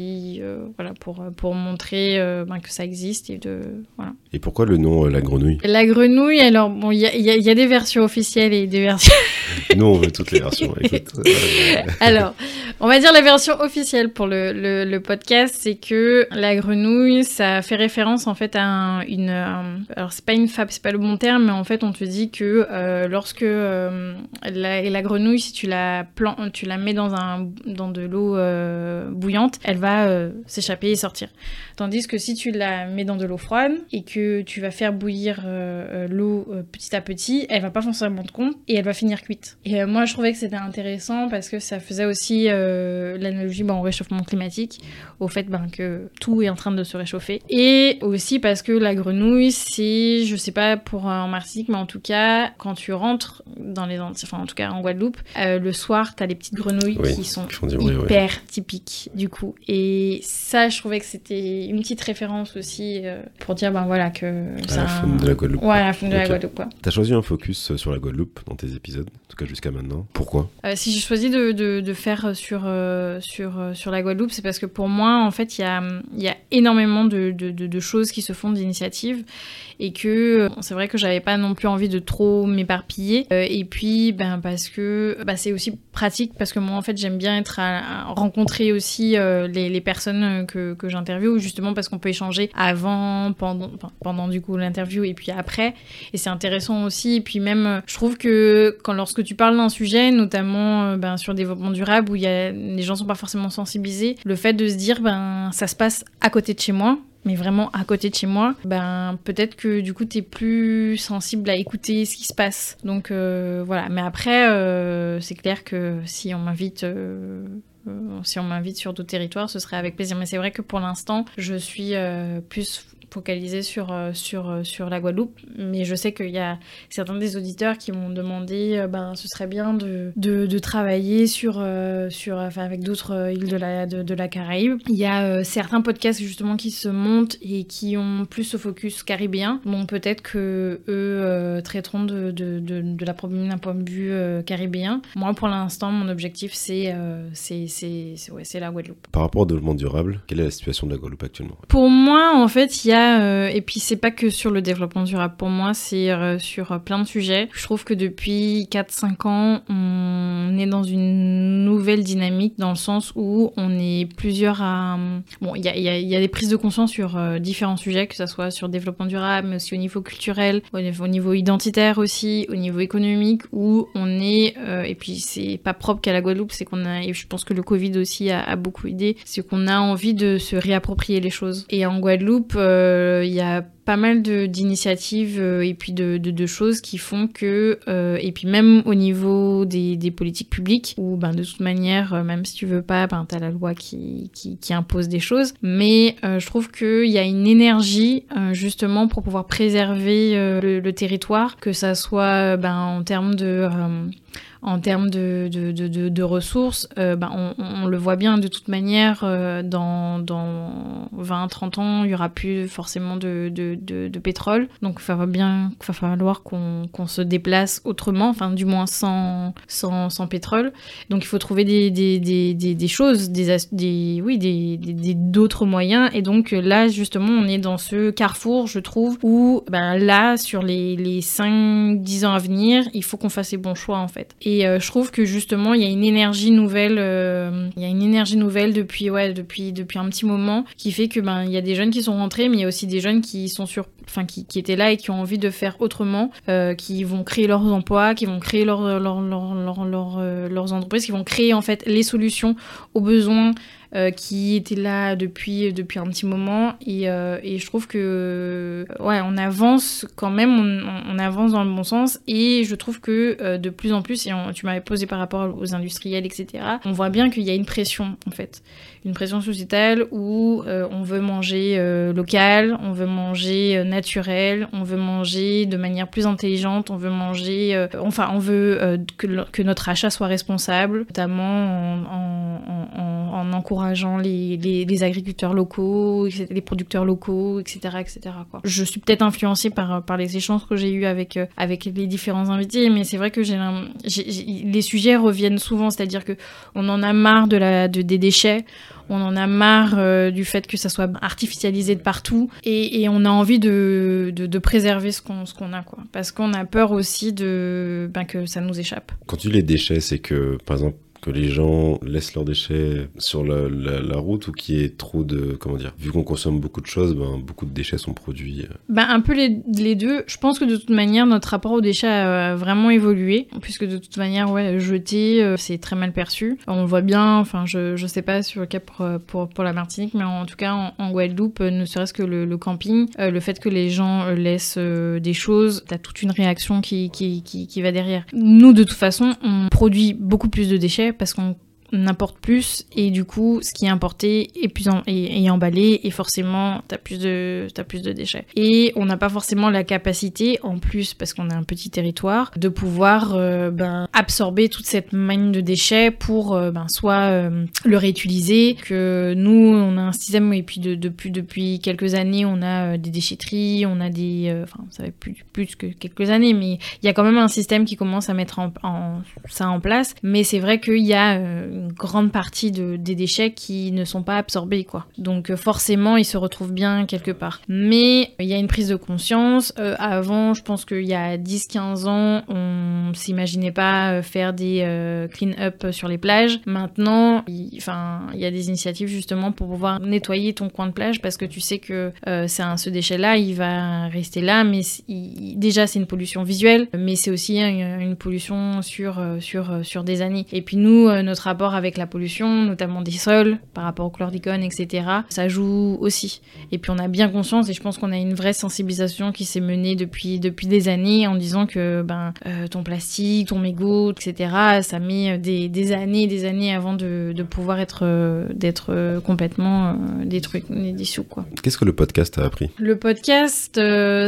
Voilà, pour, pour montrer ben, que ça existe. Et, de, voilà. et pourquoi le nom La Grenouille? La Grenouille, alors, bon, il y a, y a des versions officielles et des versions. [laughs] Nous, on veut toutes les versions. [laughs] Alors, on va dire la version officielle pour le, le, podcast, c'est que la grenouille, ça fait référence en fait à une. alors, c'est pas une fable, c'est pas le bon terme, mais en fait, on te dit que euh, lorsque euh, la, la, grenouille, si tu la, plan, tu la mets dans, un, dans de l'eau euh, bouillante, elle va s'échapper et sortir. Tandis que si tu la mets dans de l'eau froide et que tu vas faire bouillir l'eau petit à petit, elle va pas forcément de compte et elle va finir cuite. Et moi, je trouvais que c'était intéressant parce que ça faisait aussi euh, l'analogie ben, au réchauffement climatique, au fait ben, que tout est en train de se réchauffer. Et aussi parce que la grenouille, c'est, je sais pas pour en Martinique, mais en tout cas, quand tu rentres dans les enfin en tout cas en Guadeloupe, euh, le soir, t'as les petites grenouilles qui sont hyper typiques du coup. Et ça, je trouvais que c'était une petite référence aussi euh, pour dire ben voilà que. À la faune de la Guadeloupe. Ouais, à la faune de la Guadeloupe. T'as choisi un focus sur la Guadeloupe dans tes épisodes, en tout cas jusqu'à maintenant. Pourquoi? Si j'ai choisi de, de, de faire sur, euh, sur, euh, sur la Guadeloupe, c'est parce que pour moi, en fait, il y a, y a énormément de, de, de, choses qui se font d'initiatives et que c'est vrai que j'avais pas non plus envie de trop m'éparpiller. Euh, et puis, ben, parce que bah, c'est aussi pratique parce que moi, en fait, j'aime bien être à, rencontrer aussi les, les, personnes que, que j'interviewe, justement parce qu'on peut échanger avant, pendant, pendant du coup l'interview et puis après. Et c'est intéressant aussi. Et puis même, je trouve que quand lorsque tu parles d'un sujet, notamment ben, sur le développement durable, où y a, les gens sont pas forcément sensibilisés, le fait de se dire, ben, ça se passe à côté de chez moi, mais vraiment à côté de chez moi, ben peut-être que du coup tu es plus sensible à écouter ce qui se passe. Donc euh, voilà, mais après euh, c'est clair que si on m'invite euh, si on m'invite sur d'autres territoires, ce serait avec plaisir. Mais c'est vrai que pour l'instant, je suis plus focaliser sur, sur, sur la Guadeloupe. Mais je sais qu'il y a certains des auditeurs qui m'ont demandé, ben, ce serait bien de, de, travailler sur, sur, enfin, avec d'autres îles de la, de, de, la Caraïbe. Il y a certains podcasts justement qui se montent et qui ont plus ce focus caribéen. Donc peut-être que eux traiteront de, de, de, la problème d'un point de vue caribéen. Moi, pour l'instant, mon objectif, c'est c'est ouais, la Guadeloupe. Par rapport au développement durable, quelle est la situation de la Guadeloupe actuellement? Pour moi, en fait, il y a, euh, et puis c'est pas que sur le développement durable, pour moi, c'est euh, sur plein de sujets. Je trouve que depuis 4-5 ans, on est dans une nouvelle dynamique dans le sens où on est plusieurs à... Bon, il y a, y a, des prises de conscience sur euh, différents sujets, que ce soit sur le développement durable, mais aussi au niveau culturel, au niveau, au niveau identitaire aussi, au niveau économique, où on est... et puis c'est pas propre qu'à la Guadeloupe, c'est qu'on a... Et je pense que le Covid aussi a, beaucoup aidé, c'est qu'on a envie de se réapproprier les choses. Et en Guadeloupe, euh, il y a pas mal d'initiatives euh, et puis de, choses qui font que, euh, et puis même au niveau des, politiques publiques, où ben, de toute manière, même si tu veux pas, ben, t'as la loi qui, qui, qui, impose des choses. Mais je trouve qu'il y a une énergie justement pour pouvoir préserver le, le, territoire, que ça soit ben, en termes de en termes de, de, de, ressources, euh, ben on, le voit bien de toute manière, euh, dans, dans 20-30 ans, il y aura plus forcément de, de, pétrole. Donc il va falloir qu'on qu'on se déplace autrement, enfin du moins sans, sans, sans pétrole. Donc il faut trouver des, des, des, des, choses, des, des, oui, d'autres moyens. Et donc là, justement, on est dans ce carrefour, je trouve, où ben, là, sur les, les 5-10 ans à venir, il faut qu'on fasse les bons choix en fait. Euh, je trouve que justement, il y a une énergie nouvelle, euh, il y a une énergie nouvelle depuis, un petit moment qui fait que ben, il y a des jeunes qui sont rentrés, mais il y a aussi des jeunes qui sont sur, enfin, qui, étaient là et qui ont envie de faire autrement, euh, qui vont créer leurs emplois, qui vont créer leur, leur, leur, leurs entreprises, qui vont créer en fait les solutions aux besoins euh, qui était là depuis, depuis un petit moment. Et, euh, et, je trouve que, ouais, on avance quand même, on, avance dans le bon sens. Et je trouve que euh, de plus en plus, et tu m'avais posé par rapport aux industriels, etc., on voit bien qu'il y a une pression, en fait. Une pression sociétale où on veut manger local, on veut manger naturel, on veut manger de manière plus intelligente, on veut manger, enfin, on veut que, notre achat soit responsable, notamment en, en, en, en encourageant les, agriculteurs locaux, les producteurs locaux, etc. etc. Je suis peut-être influencée par, les échanges que j'ai eus avec, euh, avec les différents invités, mais c'est vrai que les sujets reviennent souvent, c'est-à-dire que on en a marre de de, des déchets, on en a marre euh, du fait que ça soit artificialisé de partout et, on a envie de, préserver ce qu'on, a parce qu'on a peur aussi de ben, que ça nous échappe. Quand tu dis les déchets, c'est que par exemple que les gens laissent leurs déchets sur la, route ou qu'il y ait trop de comment dire vu qu'on consomme beaucoup de choses ben, beaucoup de déchets sont produits euh. ben, un peu les, deux. Je pense que de toute manière notre rapport aux déchets a vraiment évolué puisque de toute manière ouais jeter euh, c'est très mal perçu. On voit bien enfin je, je sais pas sur le cas pour, pour, la Martinique mais en, tout cas en, Guadeloupe ne serait-ce que le, camping euh, le fait que les gens laissent des choses t'as toute une réaction qui, qui, qui va derrière. Nous de toute façon on produit beaucoup plus de déchets parce qu'on n'importe plus et du coup ce qui est importé est plus est, emballé et forcément t'as plus de as plus de déchets. Et on n'a pas forcément la capacité en plus parce qu'on a un petit territoire de pouvoir euh, ben, absorber toute cette manne de déchets pour euh, ben, soit euh, le réutiliser. Que nous on a un système et puis de, depuis depuis quelques années on a des déchetteries on a des enfin ça fait plus, plus que quelques années mais il y a quand même un système qui commence à mettre en, en ça en place. Mais c'est vrai qu'il y a grande partie de, des déchets qui ne sont pas absorbés, quoi. Donc euh, forcément, ils se retrouvent bien quelque part. Mais il y a une prise de conscience. Euh, avant, je pense qu'il y a 10-15 ans, on s'imaginait pas euh, faire des clean-up sur les plages. Maintenant, il y a des initiatives justement pour pouvoir nettoyer ton coin de plage parce que tu sais que un, ce déchet-là, il va rester là, mais déjà c'est une pollution visuelle, mais c'est aussi une, une pollution sur sur sur des années. Et puis nous, notre rapport rapport avec la pollution, notamment des sols, par rapport au chlordicone, etc. Ça joue aussi. Et puis on a bien conscience, et je pense qu'on a une vraie sensibilisation qui s'est menée depuis, depuis des années en disant que ben, euh, ton plastique, ton mégot, etc., ça met des, des années des années avant de, de pouvoir être, euh, d'être complètement détruit, dissous. Quoi. Qu'est-ce que le podcast a appris? Le podcast,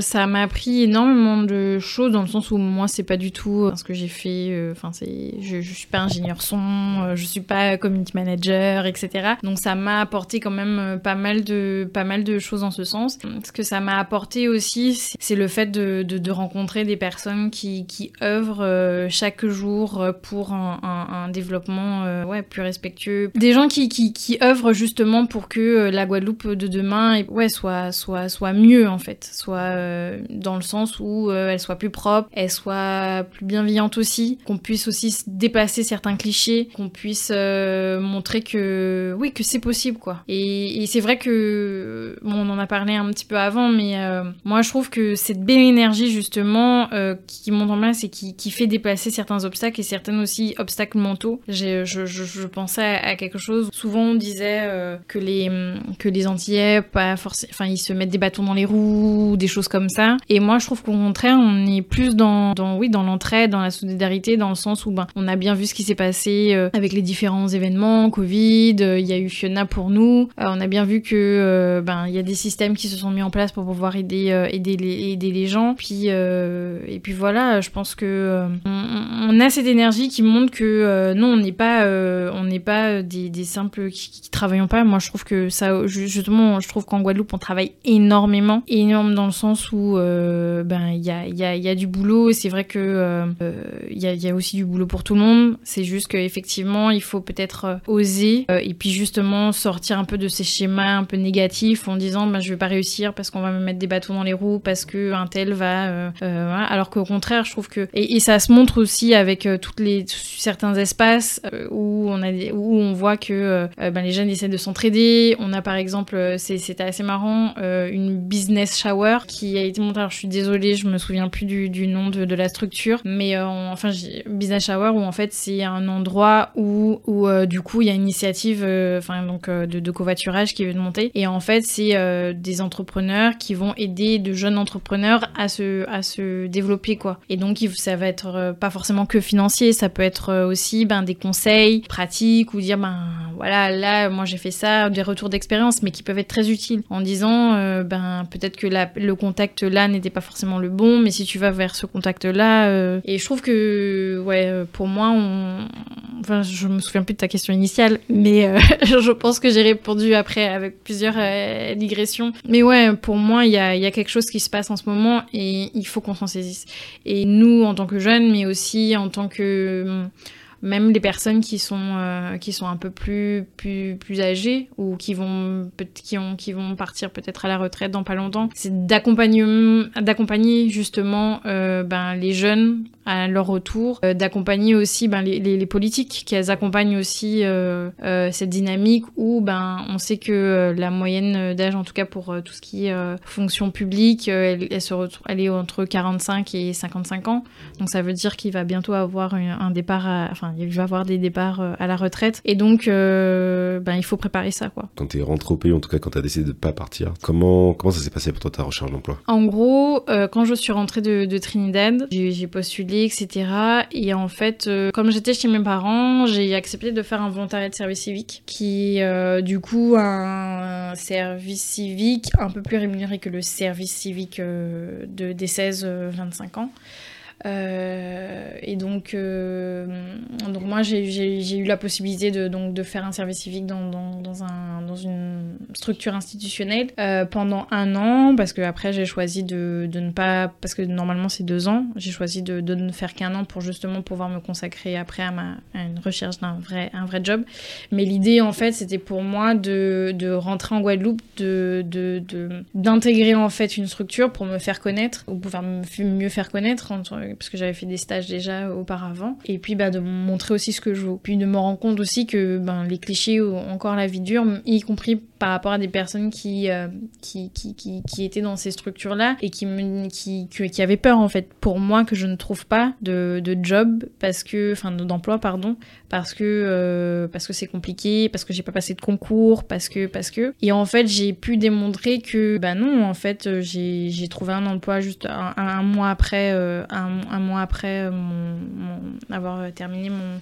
ça m'a appris énormément de choses dans le sens où moi, c'est pas du tout ce que j'ai fait. Enfin, c'est, je, je suis pas ingénieur son, je suis pas community manager, etc. Donc ça m'a apporté quand même pas mal de, pas mal de choses en ce sens. Ce que ça m'a apporté aussi, c'est le fait de, de, rencontrer des personnes qui, qui œuvrent euh, chaque jour pour un, développement euh, ouais, plus respectueux. Des gens qui, qui, qui œuvrent justement pour que euh, la Guadeloupe de demain ouais, soit, soit, soit mieux en fait, soit dans le sens où elle soit plus propre, elle soit plus bienveillante aussi, qu'on puisse aussi dépasser certains clichés, qu'on puisse montrer que oui que c'est possible quoi. Et, c'est vrai que bon, on en a parlé un petit peu avant, mais euh, moi je trouve que cette belle énergie justement euh, qui monte en place et qui, fait déplacer certains obstacles et certains aussi obstacles mentaux. Je, pensais à, quelque chose. Souvent on disait euh, que les que les Antillais pas forcément, enfin ils se mettent des bâtons dans les roues, des choses comme ça. Et moi je trouve qu'au contraire on est plus dans, dans oui dans l'entraide, dans la solidarité, dans le sens où ben on a bien vu ce qui s'est passé avec les différents événements, Covid, il y a eu Fiona pour nous. on a bien vu que ben il y a des systèmes qui se sont mis en place pour pouvoir aider, euh, aider, les, aider les gens. Puis, euh, et puis voilà, je pense que euh, on, a cette énergie qui montre que non, on n'est pas, on n'est pas des, simples qui, qui, travaillons pas. Moi, je trouve que ça, justement, je trouve qu'en Guadeloupe, on travaille énormément, énorme dans le sens où ben il y a, y, y a du boulot. C'est vrai que il y, a, y a aussi du boulot pour tout le monde. C'est juste qu'effectivement, il faut peut-être oser et puis justement sortir un peu de ces schémas un peu négatifs en disant ben, je vais pas réussir parce qu'on va me mettre des bâtons dans les roues, parce que un tel va. Euh, euh, Alors qu'au contraire, je trouve que. Et, ça se montre aussi avec euh, toutes les, certains espaces où, on a où on voit que ben, les jeunes essaient de s'entraider. On a par exemple, c'était assez marrant, une business shower qui a été montée. Alors je suis désolée, je me souviens plus du, du nom de, de, la structure, mais enfin, business shower où en fait c'est un endroit où, où du coup il y a une initiative enfin donc de, de covoiturage qui veut monter. Et en fait, c'est des entrepreneurs qui vont aider de jeunes entrepreneurs à se, à se développer, quoi. Et donc, ça va être euh, pas forcément que financier, ça peut être euh, aussi ben, des conseils pratiques ou dire, ben voilà, là, moi j'ai fait ça, des retours d'expérience, mais qui peuvent être très utiles en disant, euh, ben peut-être que la, le contact là n'était pas forcément le bon, mais si tu vas vers ce contact là, et je trouve que, ouais, pour moi, on, enfin, je me souviens plus de ta question initiale, mais [laughs] je pense que j'ai répondu après avec plusieurs digressions mais ouais, pour moi, il y a, quelque chose qui se passe en ce moment et il faut qu'on s'en saisisse. Et nous, en tant que jeunes, mais aussi en tant que même les personnes qui sont euh, qui sont un peu plus plus plus âgées ou qui vont qui ont qui vont partir peut-être à la retraite dans pas longtemps c'est d'accompagner d'accompagner justement euh, ben les jeunes à leur retour euh, d'accompagner aussi ben les, les, les politiques qu'elles accompagnent aussi euh, euh, cette dynamique où ben on sait que la moyenne d'âge en tout cas pour tout ce qui est fonction publique elle, elle se retrouve elle est entre 45 et 55 ans donc ça veut dire qu'il va bientôt avoir un départ à, enfin il va avoir des départs à la retraite. Et donc, ben, il faut préparer ça, quoi. Quand tu es rentré au pays, en tout cas, quand tu as décidé de pas partir, comment, comment ça s'est passé pour toi ta recherche d'emploi? En gros, quand je suis rentrée de, Trinidad, j'ai postulé, etc. Et en fait, comme j'étais chez mes parents, j'ai accepté de faire un volontariat de service civique, qui, du coup, un, service civique un peu plus rémunéré que le service civique de, des 16-25 ans. Euh, et euh, donc moi, j'ai eu la possibilité de, donc, de faire un service civique dans, dans, un, dans une structure institutionnelle euh, pendant un an, parce que après j'ai choisi de, de, ne pas, parce que normalement c'est deux ans, j'ai choisi de, de, ne faire qu'un an pour justement pouvoir me consacrer après à, ma, à une recherche d'un vrai, un vrai job. Mais l'idée, en fait, c'était pour moi de, de rentrer en Guadeloupe, de d'intégrer en fait une structure pour me faire connaître, ou pouvoir me mieux faire connaître parce que j'avais fait des stages déjà auparavant. Et puis bah, de montrer aussi ce que je vaux. Puis de me rendre compte aussi que ben, les clichés ont encore la vie dure, y compris par rapport à des personnes qui, euh, qui, qui, qui, étaient dans ces structures-là et qui, qui, qui, avaient peur, en fait, pour moi, que je ne trouve pas de, de job, parce que, enfin, d'emploi, pardon, parce que euh, parce que c'est compliqué, parce que j'ai pas passé de concours, parce que, parce que. Et en fait, j'ai pu démontrer que, bah non, en fait, j'ai trouvé un emploi juste un, mois après, euh, un, un, mois après avoir terminé mon,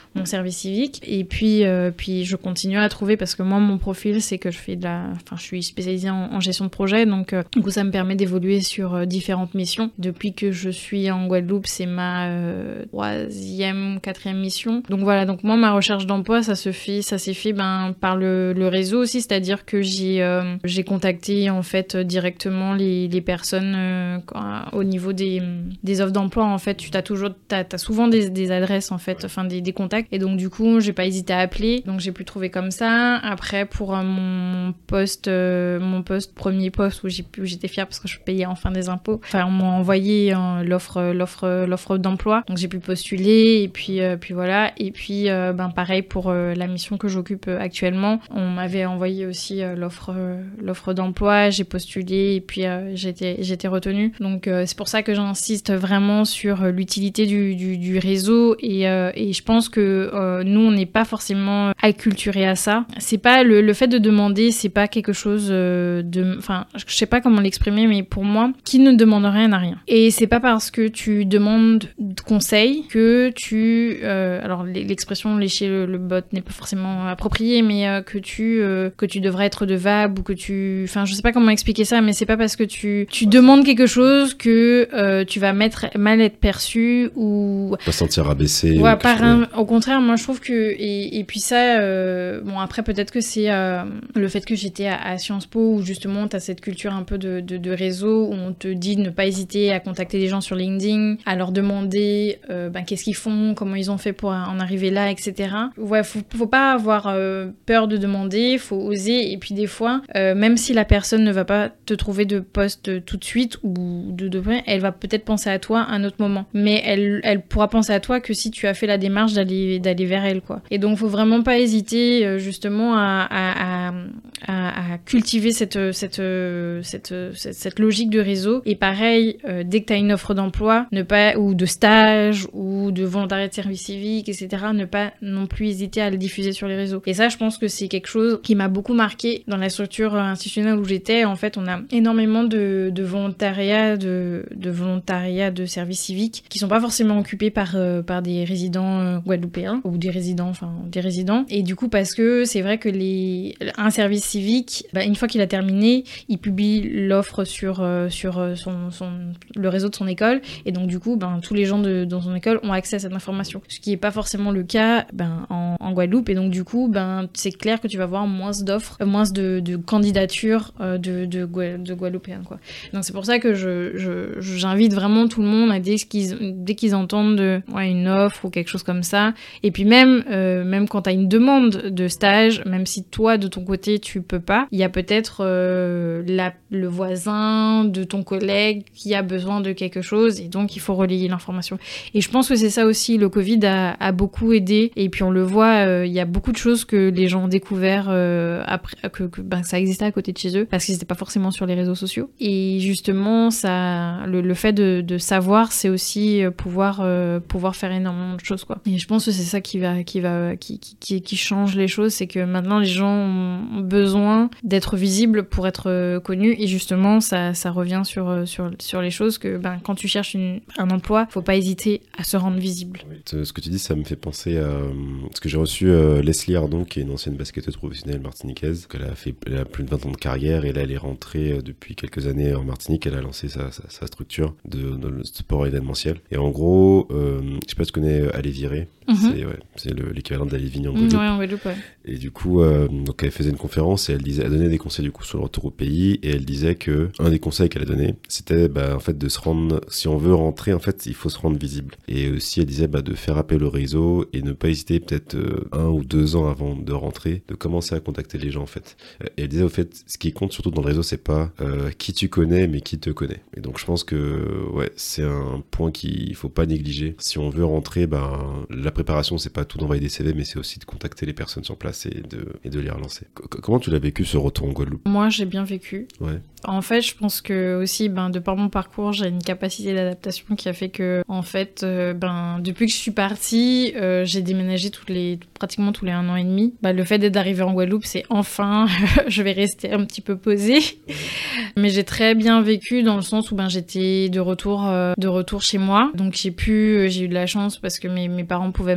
mon service civique. Et puis, puis je continue à trouver, parce que moi, mon profil, c'est que je fais de la, enfin, je suis spécialisée en, gestion de projet, donc euh, du coup, ça me permet d'évoluer sur euh, différentes missions. Depuis que je suis en Guadeloupe, c'est ma euh, troisième, quatrième mission. Donc voilà, donc moi, ma recherche d'emploi, ça se fait, ça s'est fait ben par le, le réseau aussi, c'est-à-dire que j'ai j'ai contacté en fait directement les, les personnes au niveau des, des offres d'emploi. En fait, tu as toujours, t'as as souvent des, des, adresses en fait, enfin des, des contacts, et donc du coup, j'ai pas hésité à appeler, donc j'ai pu trouver comme ça. Après, pour mon mon poste, euh, mon poste premier poste où j'étais fière parce que je payais enfin des impôts. Enfin, on m'a envoyé euh, l'offre, l'offre, d'emploi, donc j'ai pu postuler et puis, euh, puis voilà. Et puis, ben pareil pour la mission que j'occupe actuellement, on m'avait envoyé aussi l'offre, l'offre d'emploi. J'ai postulé et puis j'étais, j'étais retenue. Donc c'est pour ça que j'insiste vraiment sur l'utilité du, du, réseau et, et je pense que nous on n'est pas forcément acculturés à ça. C'est pas le, le fait de demander c'est pas quelque chose euh, de. Enfin, je sais pas comment l'exprimer, mais pour moi, qui ne demande rien n'a rien. Et c'est pas parce que tu demandes de conseils que tu. Euh, alors, l'expression lécher le, bot n'est pas forcément appropriée, mais euh, que tu que tu devrais être de vab ou que tu. Enfin, je sais pas comment expliquer ça, mais c'est pas parce que tu, tu demandes quelque chose que tu vas mettre, mal être perçu ou. Pas sentir abaissé. Ouais, par un, au contraire, moi je trouve que. Et, puis ça, bon, après, peut-être que c'est le fait que j'étais à, Sciences Po où justement tu as cette culture un peu de, réseau où on te dit de ne pas hésiter à contacter des gens sur LinkedIn, à leur demander euh, ben, qu'est-ce qu'ils font, comment ils ont fait pour en arriver là, etc. Ouais, faut, faut pas avoir euh, peur de demander, faut oser et puis des fois, euh, même si la personne ne va pas te trouver de poste tout de suite ou de demain, elle va peut-être penser à toi à un autre moment. Mais elle, elle pourra penser à toi que si tu as fait la démarche d'aller d'aller vers elle quoi. Et donc faut vraiment pas hésiter justement à, cultiver cette, cette, cette, cette, logique de réseau. Et pareil, euh, dès que tu as une offre d'emploi, ne pas, ou de stage, ou de volontariat de service civique, etc., ne pas non plus hésiter à le diffuser sur les réseaux. Et ça, je pense que c'est quelque chose qui m'a beaucoup marqué dans la structure institutionnelle où j'étais. En fait, on a énormément de, de volontariat, de, volontariat de service civique qui sont pas forcément occupés par, euh, par des résidents euh, guadeloupéens ou des résidents, enfin, des résidents. Et du coup, parce que c'est vrai que les, un service civique, bah, une fois qu'il a terminé, il publie l'offre sur, euh, sur euh, son, le réseau de son école. Et donc, du coup, ben, tous les gens de, dans son école ont accès à cette information. Ce qui n'est pas forcément le cas ben, en, Guadeloupe. Et donc, du coup, ben, c'est clair que tu vas voir moins d'offres, euh, moins de, candidatures de, de, de Guadeloupéens. Quoi. Donc, c'est pour ça que j'invite vraiment tout le monde à dès qu'ils, dès qu'ils entendent de, une offre ou quelque chose comme ça. Et puis, même, même quand tu as une demande de stage, même si toi, de ton côté, tu peux pas. Il y a peut-être euh, le voisin de ton collègue qui a besoin de quelque chose et donc il faut relayer l'information. Et je pense que c'est ça aussi, le Covid a, beaucoup aidé et puis on le voit, euh, il y a beaucoup de choses que les gens ont découvert euh, après que, ben, ça existait à côté de chez eux parce qu'ils n'étaient pas forcément sur les réseaux sociaux. Et justement, ça, le, fait de, savoir, c'est aussi pouvoir, pouvoir faire énormément de choses quoi. Et je pense que c'est ça qui va, qui va, qui, qui, qui change les choses, c'est que maintenant les gens ont besoin d'être visible pour être euh, connu et justement ça, ça revient sur, euh, sur, sur les choses que ben, quand tu cherches un emploi, faut pas hésiter à se rendre visible. Ce que tu dis, ça me fait penser à ce que j'ai reçu Leslie Ardon, qui est une ancienne basketteuse professionnelle martiniquaise. Elle a fait elle a plus de 20 ans de carrière et là elle est rentrée euh, depuis quelques années en Martinique. Elle a lancé sa, sa, structure de, de, sport événementiel. Et en gros, je sais pas si tu connais Aller Virer. Mhm. C'est l'équivalent d'aller Vigne en Guadeloupe. Et du coup, donc elle faisait une conférence et elle disait, elle donnait des conseils du coup sur le retour au pays et elle disait que un des conseils qu'elle a donné, c'était bah, en fait de se rendre, si on veut rentrer, en fait, il faut se rendre visible. Et aussi, elle disait bah, de faire appel au réseau et ne pas hésiter peut-être euh, un ou deux ans avant de rentrer, de commencer à contacter les gens en fait. Et elle disait au fait, ce qui compte surtout dans le réseau, c'est pas euh, qui tu connais, mais qui te connaît. Et donc je pense que ouais, c'est un, un point qu'il faut pas négliger. Si on veut rentrer, ben, la préparation, c'est pas tout d'envoyer des CV, mais c'est aussi de contacter les personnes sur place et de, et de les relancer. comment tu l'as vécu ce retour en Guadeloupe? Moi, j'ai bien vécu. Ouais. En fait, je pense que aussi, ben, de par mon parcours, j'ai une capacité d'adaptation qui a fait que, en fait, euh, ben, depuis que je suis partie, euh, j'ai déménagé tous les, pratiquement tous les un an et demi. Ben, le fait d'être arrivée en Guadeloupe, c'est enfin, [laughs] je vais rester un petit peu posée. Mais j'ai très bien vécu dans le sens où ben, j'étais de retour, euh, de retour chez moi. Donc j'ai pu, j'ai eu de la chance parce que mes, mes parents pouvaient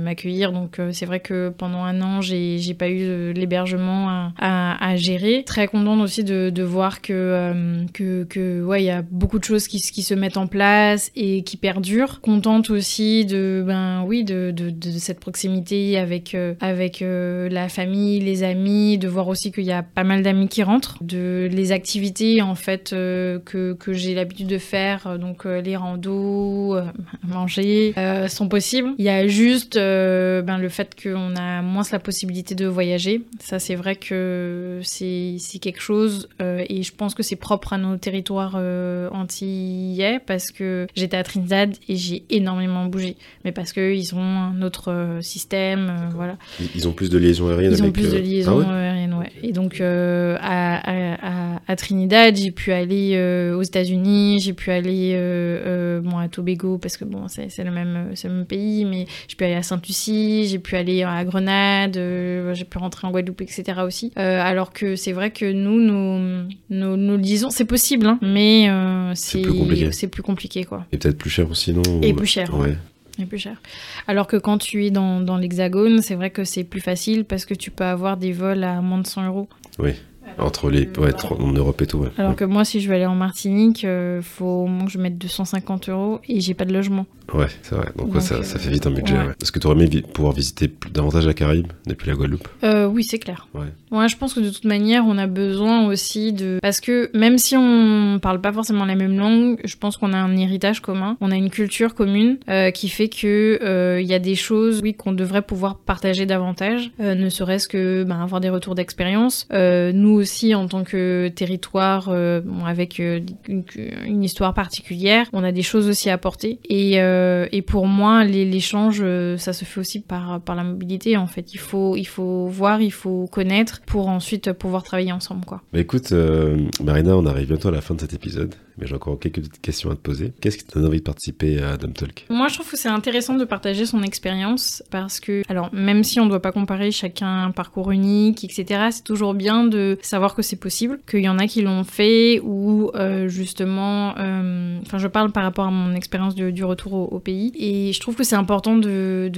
m'accueillir. Donc c'est vrai que pendant un an, j'ai pas eu l'hébergement à, gérer. Très contente aussi de, de voir que, euh, que, que, ouais, il y a beaucoup de choses qui, qui se mettent en place et qui perdurent. Contente aussi de, ben oui, de, de, cette proximité avec, euh, avec euh, la famille, les amis, de voir aussi qu'il y a pas mal d'amis qui rentrent, de les activités en fait que, que j'ai l'habitude de faire, donc les randos, manger, sont possibles. Il y a juste ben, le fait qu'on a moins la possibilité de voyager. Ça, c'est vrai que c'est quelque chose et je pense que c'est propre à nos territoires euh, antillais parce que j'étais à Trinidad et j'ai énormément bougé. Mais parce qu'ils ont un autre euh, système, euh, voilà. Ils ont plus de liaisons aériennes Ils ont plus de liaisons ah aériennes, ouais. Et donc à, à, Trinidad, j'ai pu aller aux États-Unis, j'ai pu aller bon, à Tobago parce que bon, c'est le, même, le même pays, mais j'ai pu aller à Sainte-Lucie, j'ai pu aller à Grenade, j'ai pu rentrer en Guadeloupe, etc. aussi. alors que c'est vrai que nous, nous, nous le disons, c'est possible, hein, mais euh, c'est plus, compliqué. quoi. Et peut-être plus cher aussi, non Et plus cher. Ouais. Et plus cher. Alors que quand tu es dans, dans l'hexagone, c'est vrai que c'est plus facile parce que tu peux avoir des vols à moins de 100 euros. Oui. Entre les, ouais, en Europe et tout. Ouais. Alors que moi, si je veux aller en Martinique, il euh, faut au moins que je mette 250 euros et j'ai pas de logement. Ouais, c'est vrai. Donc, ça, ça, fait vite un budget. Est-ce que tu aurais aimé pouvoir visiter davantage la Caraïbe depuis la Guadeloupe? Euh, Oui, c'est clair. Ouais. je pense que de toute manière, on a besoin aussi de. Parce que même si on parle pas forcément la même langue, je pense qu'on a un héritage commun, on a une culture commune euh, qui fait que il y a des choses, oui, qu'on devrait pouvoir partager davantage, ne serait-ce que ben, avoir des retours d'expérience. nous aussi en tant que territoire euh, avec euh, une, histoire particulière, on a des choses aussi à apporter. Et, euh, et pour moi, l'échange, ça se fait aussi par, par la mobilité. En fait, il faut, il faut voir, il faut connaître pour ensuite pouvoir travailler ensemble. Quoi. Bah écoute, Marina, on arrive bientôt à la fin de cet épisode mais j'ai encore quelques petites questions à te poser. Qu'est-ce qui donne envie de participer à Dom Talk? Moi, je trouve que c'est intéressant de partager son expérience parce que, alors, même si on ne doit pas comparer chacun un parcours unique, etc., c'est toujours bien de savoir que c'est possible, qu'il y en a qui l'ont fait ou euh, justement, euh, enfin, je parle par rapport à mon expérience du, retour au, pays et je trouve que c'est important de,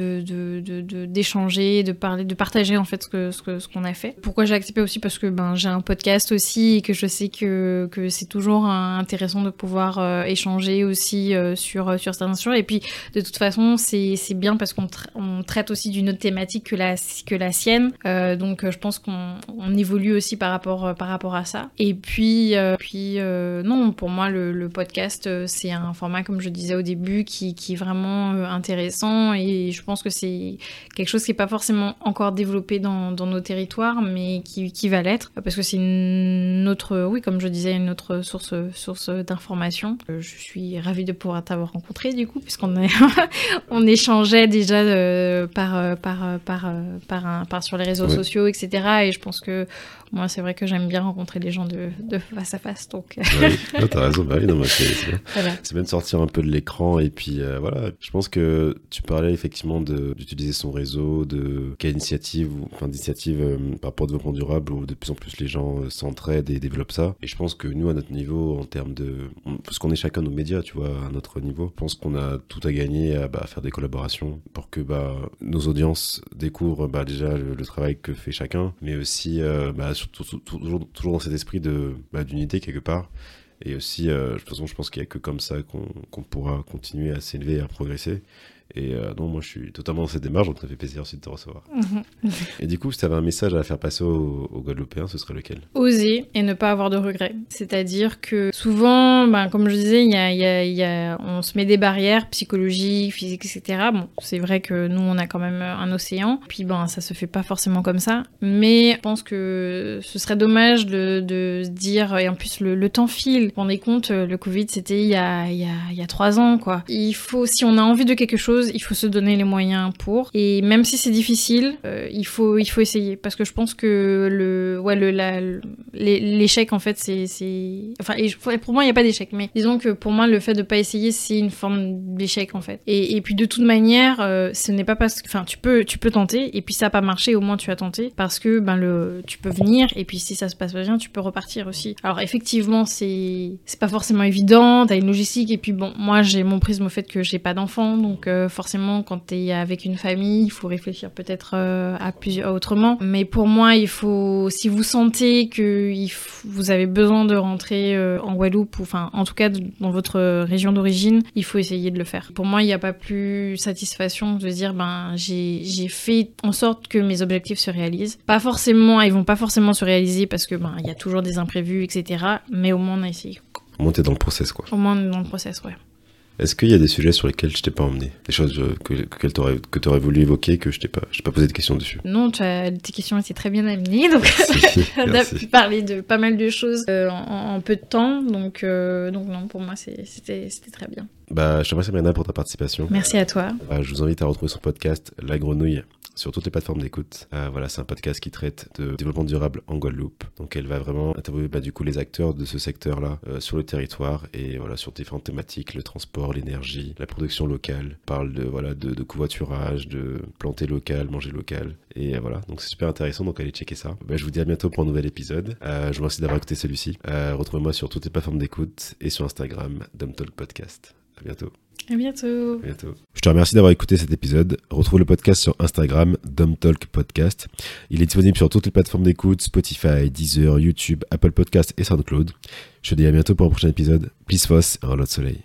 d'échanger, de, parler, de partager en fait ce ce que ce qu'on a fait. Pourquoi j'ai accepté aussi? Parce que ben j'ai un podcast aussi et que je sais que que c'est toujours intéressant de pouvoir euh, échanger aussi euh, sur, euh, sur certaines choses. Et puis, de toute façon, c'est bien parce qu'on on traite aussi d'une autre thématique que la, que la sienne. donc, je pense qu'on on évolue aussi par rapport, par rapport à ça. Et puis, puis non, pour moi, le, podcast, c'est un format, comme je disais au début, qui, qui est vraiment intéressant. Et je pense que c'est quelque chose qui n'est pas forcément encore développé dans, dans nos territoires, mais qui, qui va l'être. Parce que c'est une autre, oui, comme je disais, une autre source, source d'informations. Euh, je suis ravie de pouvoir t'avoir rencontré du coup, puisqu'on [laughs] on échangeait déjà euh, par, euh, par, par, par, par, sur les réseaux sociaux, etc. Et je pense que moi, c'est vrai que j'aime bien rencontrer les gens de, de, face à face. Donc... oui, t'as raison, bah c'est bien. de sortir un peu de l'écran. Et puis voilà, je pense que tu parlais effectivement d'utiliser son réseau, de quelle initiative, ou, enfin d'initiative par rapport au développement durable où de plus en plus les gens s'entraident et développent ça. Et je pense que nous, à notre niveau, en termes de parce qu'on est chacun nos médias, tu vois, à notre niveau. Je pense qu'on a tout à gagner à, bah, faire des collaborations pour que bah, nos audiences découvrent bah, déjà le, travail que fait chacun, mais aussi euh, bah, toujours, dans cet esprit de bah, d'unité quelque part. Et aussi, euh, je pense qu'il n'y a que comme ça qu'on pourra continuer à s'élever et à progresser. Et euh, non, moi, je suis totalement dans cette démarche, donc ça fait plaisir aussi de te recevoir. Mhm. Et du coup, si tu avais un message à faire passer aux, aux Guadeloupéens, ce serait lequel? Oser et ne pas avoir de regrets. C'est-à-dire que souvent, ben, comme je disais, il y a, il y a- il y a- on se met des barrières psychologiques, physiques, etc. Bon, c'est vrai que nous, on a quand même un océan. Puis, ben, ça se fait pas forcément comme ça. Mais je pense que ce serait dommage de, de se dire, et en plus, le, le temps file. Vous vous rendez compte, le Covid, c'était il y a, il y, a, il y a trois ans, quoi. Il faut, si on a envie de quelque chose, il faut se donner les moyens pour. Et même si c'est difficile, euh, il faut, il faut essayer. Parce que je pense que le, ouais, le, la- l'échec, en fait, c'est, c'est, enfin, pour moi, il n'y a pas d'échec. Mais disons que pour moi, le fait de pas essayer, c'est une forme d'échec, en fait. Et, et puis, de toute manière, euh, ce n'est pas parce que, enfin, tu peux, tu peux tenter. Et puis, ça n'a pas marché, au moins, tu as tenté. Parce que, ben, le, tu peux venir. Et puis, si ça se passe pas bien, tu peux repartir aussi. Alors, effectivement, c'est, c'est pas forcément évident. T'as une logistique. Et puis, bon, moi, j'ai mon prisme au fait que j'ai pas d'enfant. Donc, euh, forcément, quand t'es avec une famille, il faut réfléchir peut-être euh, à plusieurs, autrement. Mais pour moi, il faut, si vous sentez que il vous avez besoin de rentrer euh, en Guadeloupe, ou enfin, en tout cas, dans votre euh, région d'origine, il faut essayer de le faire. Pour moi, il n'y a pas plus satisfaction de dire, ben, j'ai fait en sorte que mes objectifs se réalisent. Pas forcément, ils vont pas forcément se réaliser parce que, ben, il y a toujours des imprévus, etc. Mais au moins, on a essayé. Au moins, t'es dans le process, quoi. Au moins, dans le process, ouais. Est-ce qu'il y a des sujets sur lesquels je t'ai pas emmené? Des choses euh, que, que que t'aurais voulu évoquer que je t'ai pas, je pas posé de questions dessus? Non, tu as, tes questions étaient très bien amenées, donc [laughs] on a pu parler de pas mal de choses euh, en, en peu de temps, donc, euh, donc non, pour moi c'était très bien. Bah, je te remercie Marina pour ta participation. Merci à toi. Euh, je vous invite à retrouver son podcast La Grenouille sur toutes les plateformes d'écoute. Euh, voilà, c'est un podcast qui traite de développement durable en Guadeloupe. Donc elle va vraiment interviewer bah, du coup les acteurs de ce secteur-là euh, sur le territoire et voilà sur différentes thématiques, le transport, l'énergie, la production locale. Elle parle de voilà de, de covoiturage, de planter local, manger local et euh, voilà. Donc c'est super intéressant. Donc allez checker ça. Bah, je vous dis à bientôt pour un nouvel épisode. Je vous remercie d'avoir écouté celui-ci. Retrouvez-moi sur toutes les plateformes d'écoute et sur Instagram, Talk Podcast. À bientôt. À bientôt. Je te remercie d'avoir écouté cet épisode. Retrouve le podcast sur Instagram, Talk Podcast. Il est disponible sur toutes les plateformes d'écoute, Spotify, Deezer, YouTube, Apple Podcast et SoundCloud. Je te dis à bientôt pour un prochain épisode. Peace Foss un lot de soleil.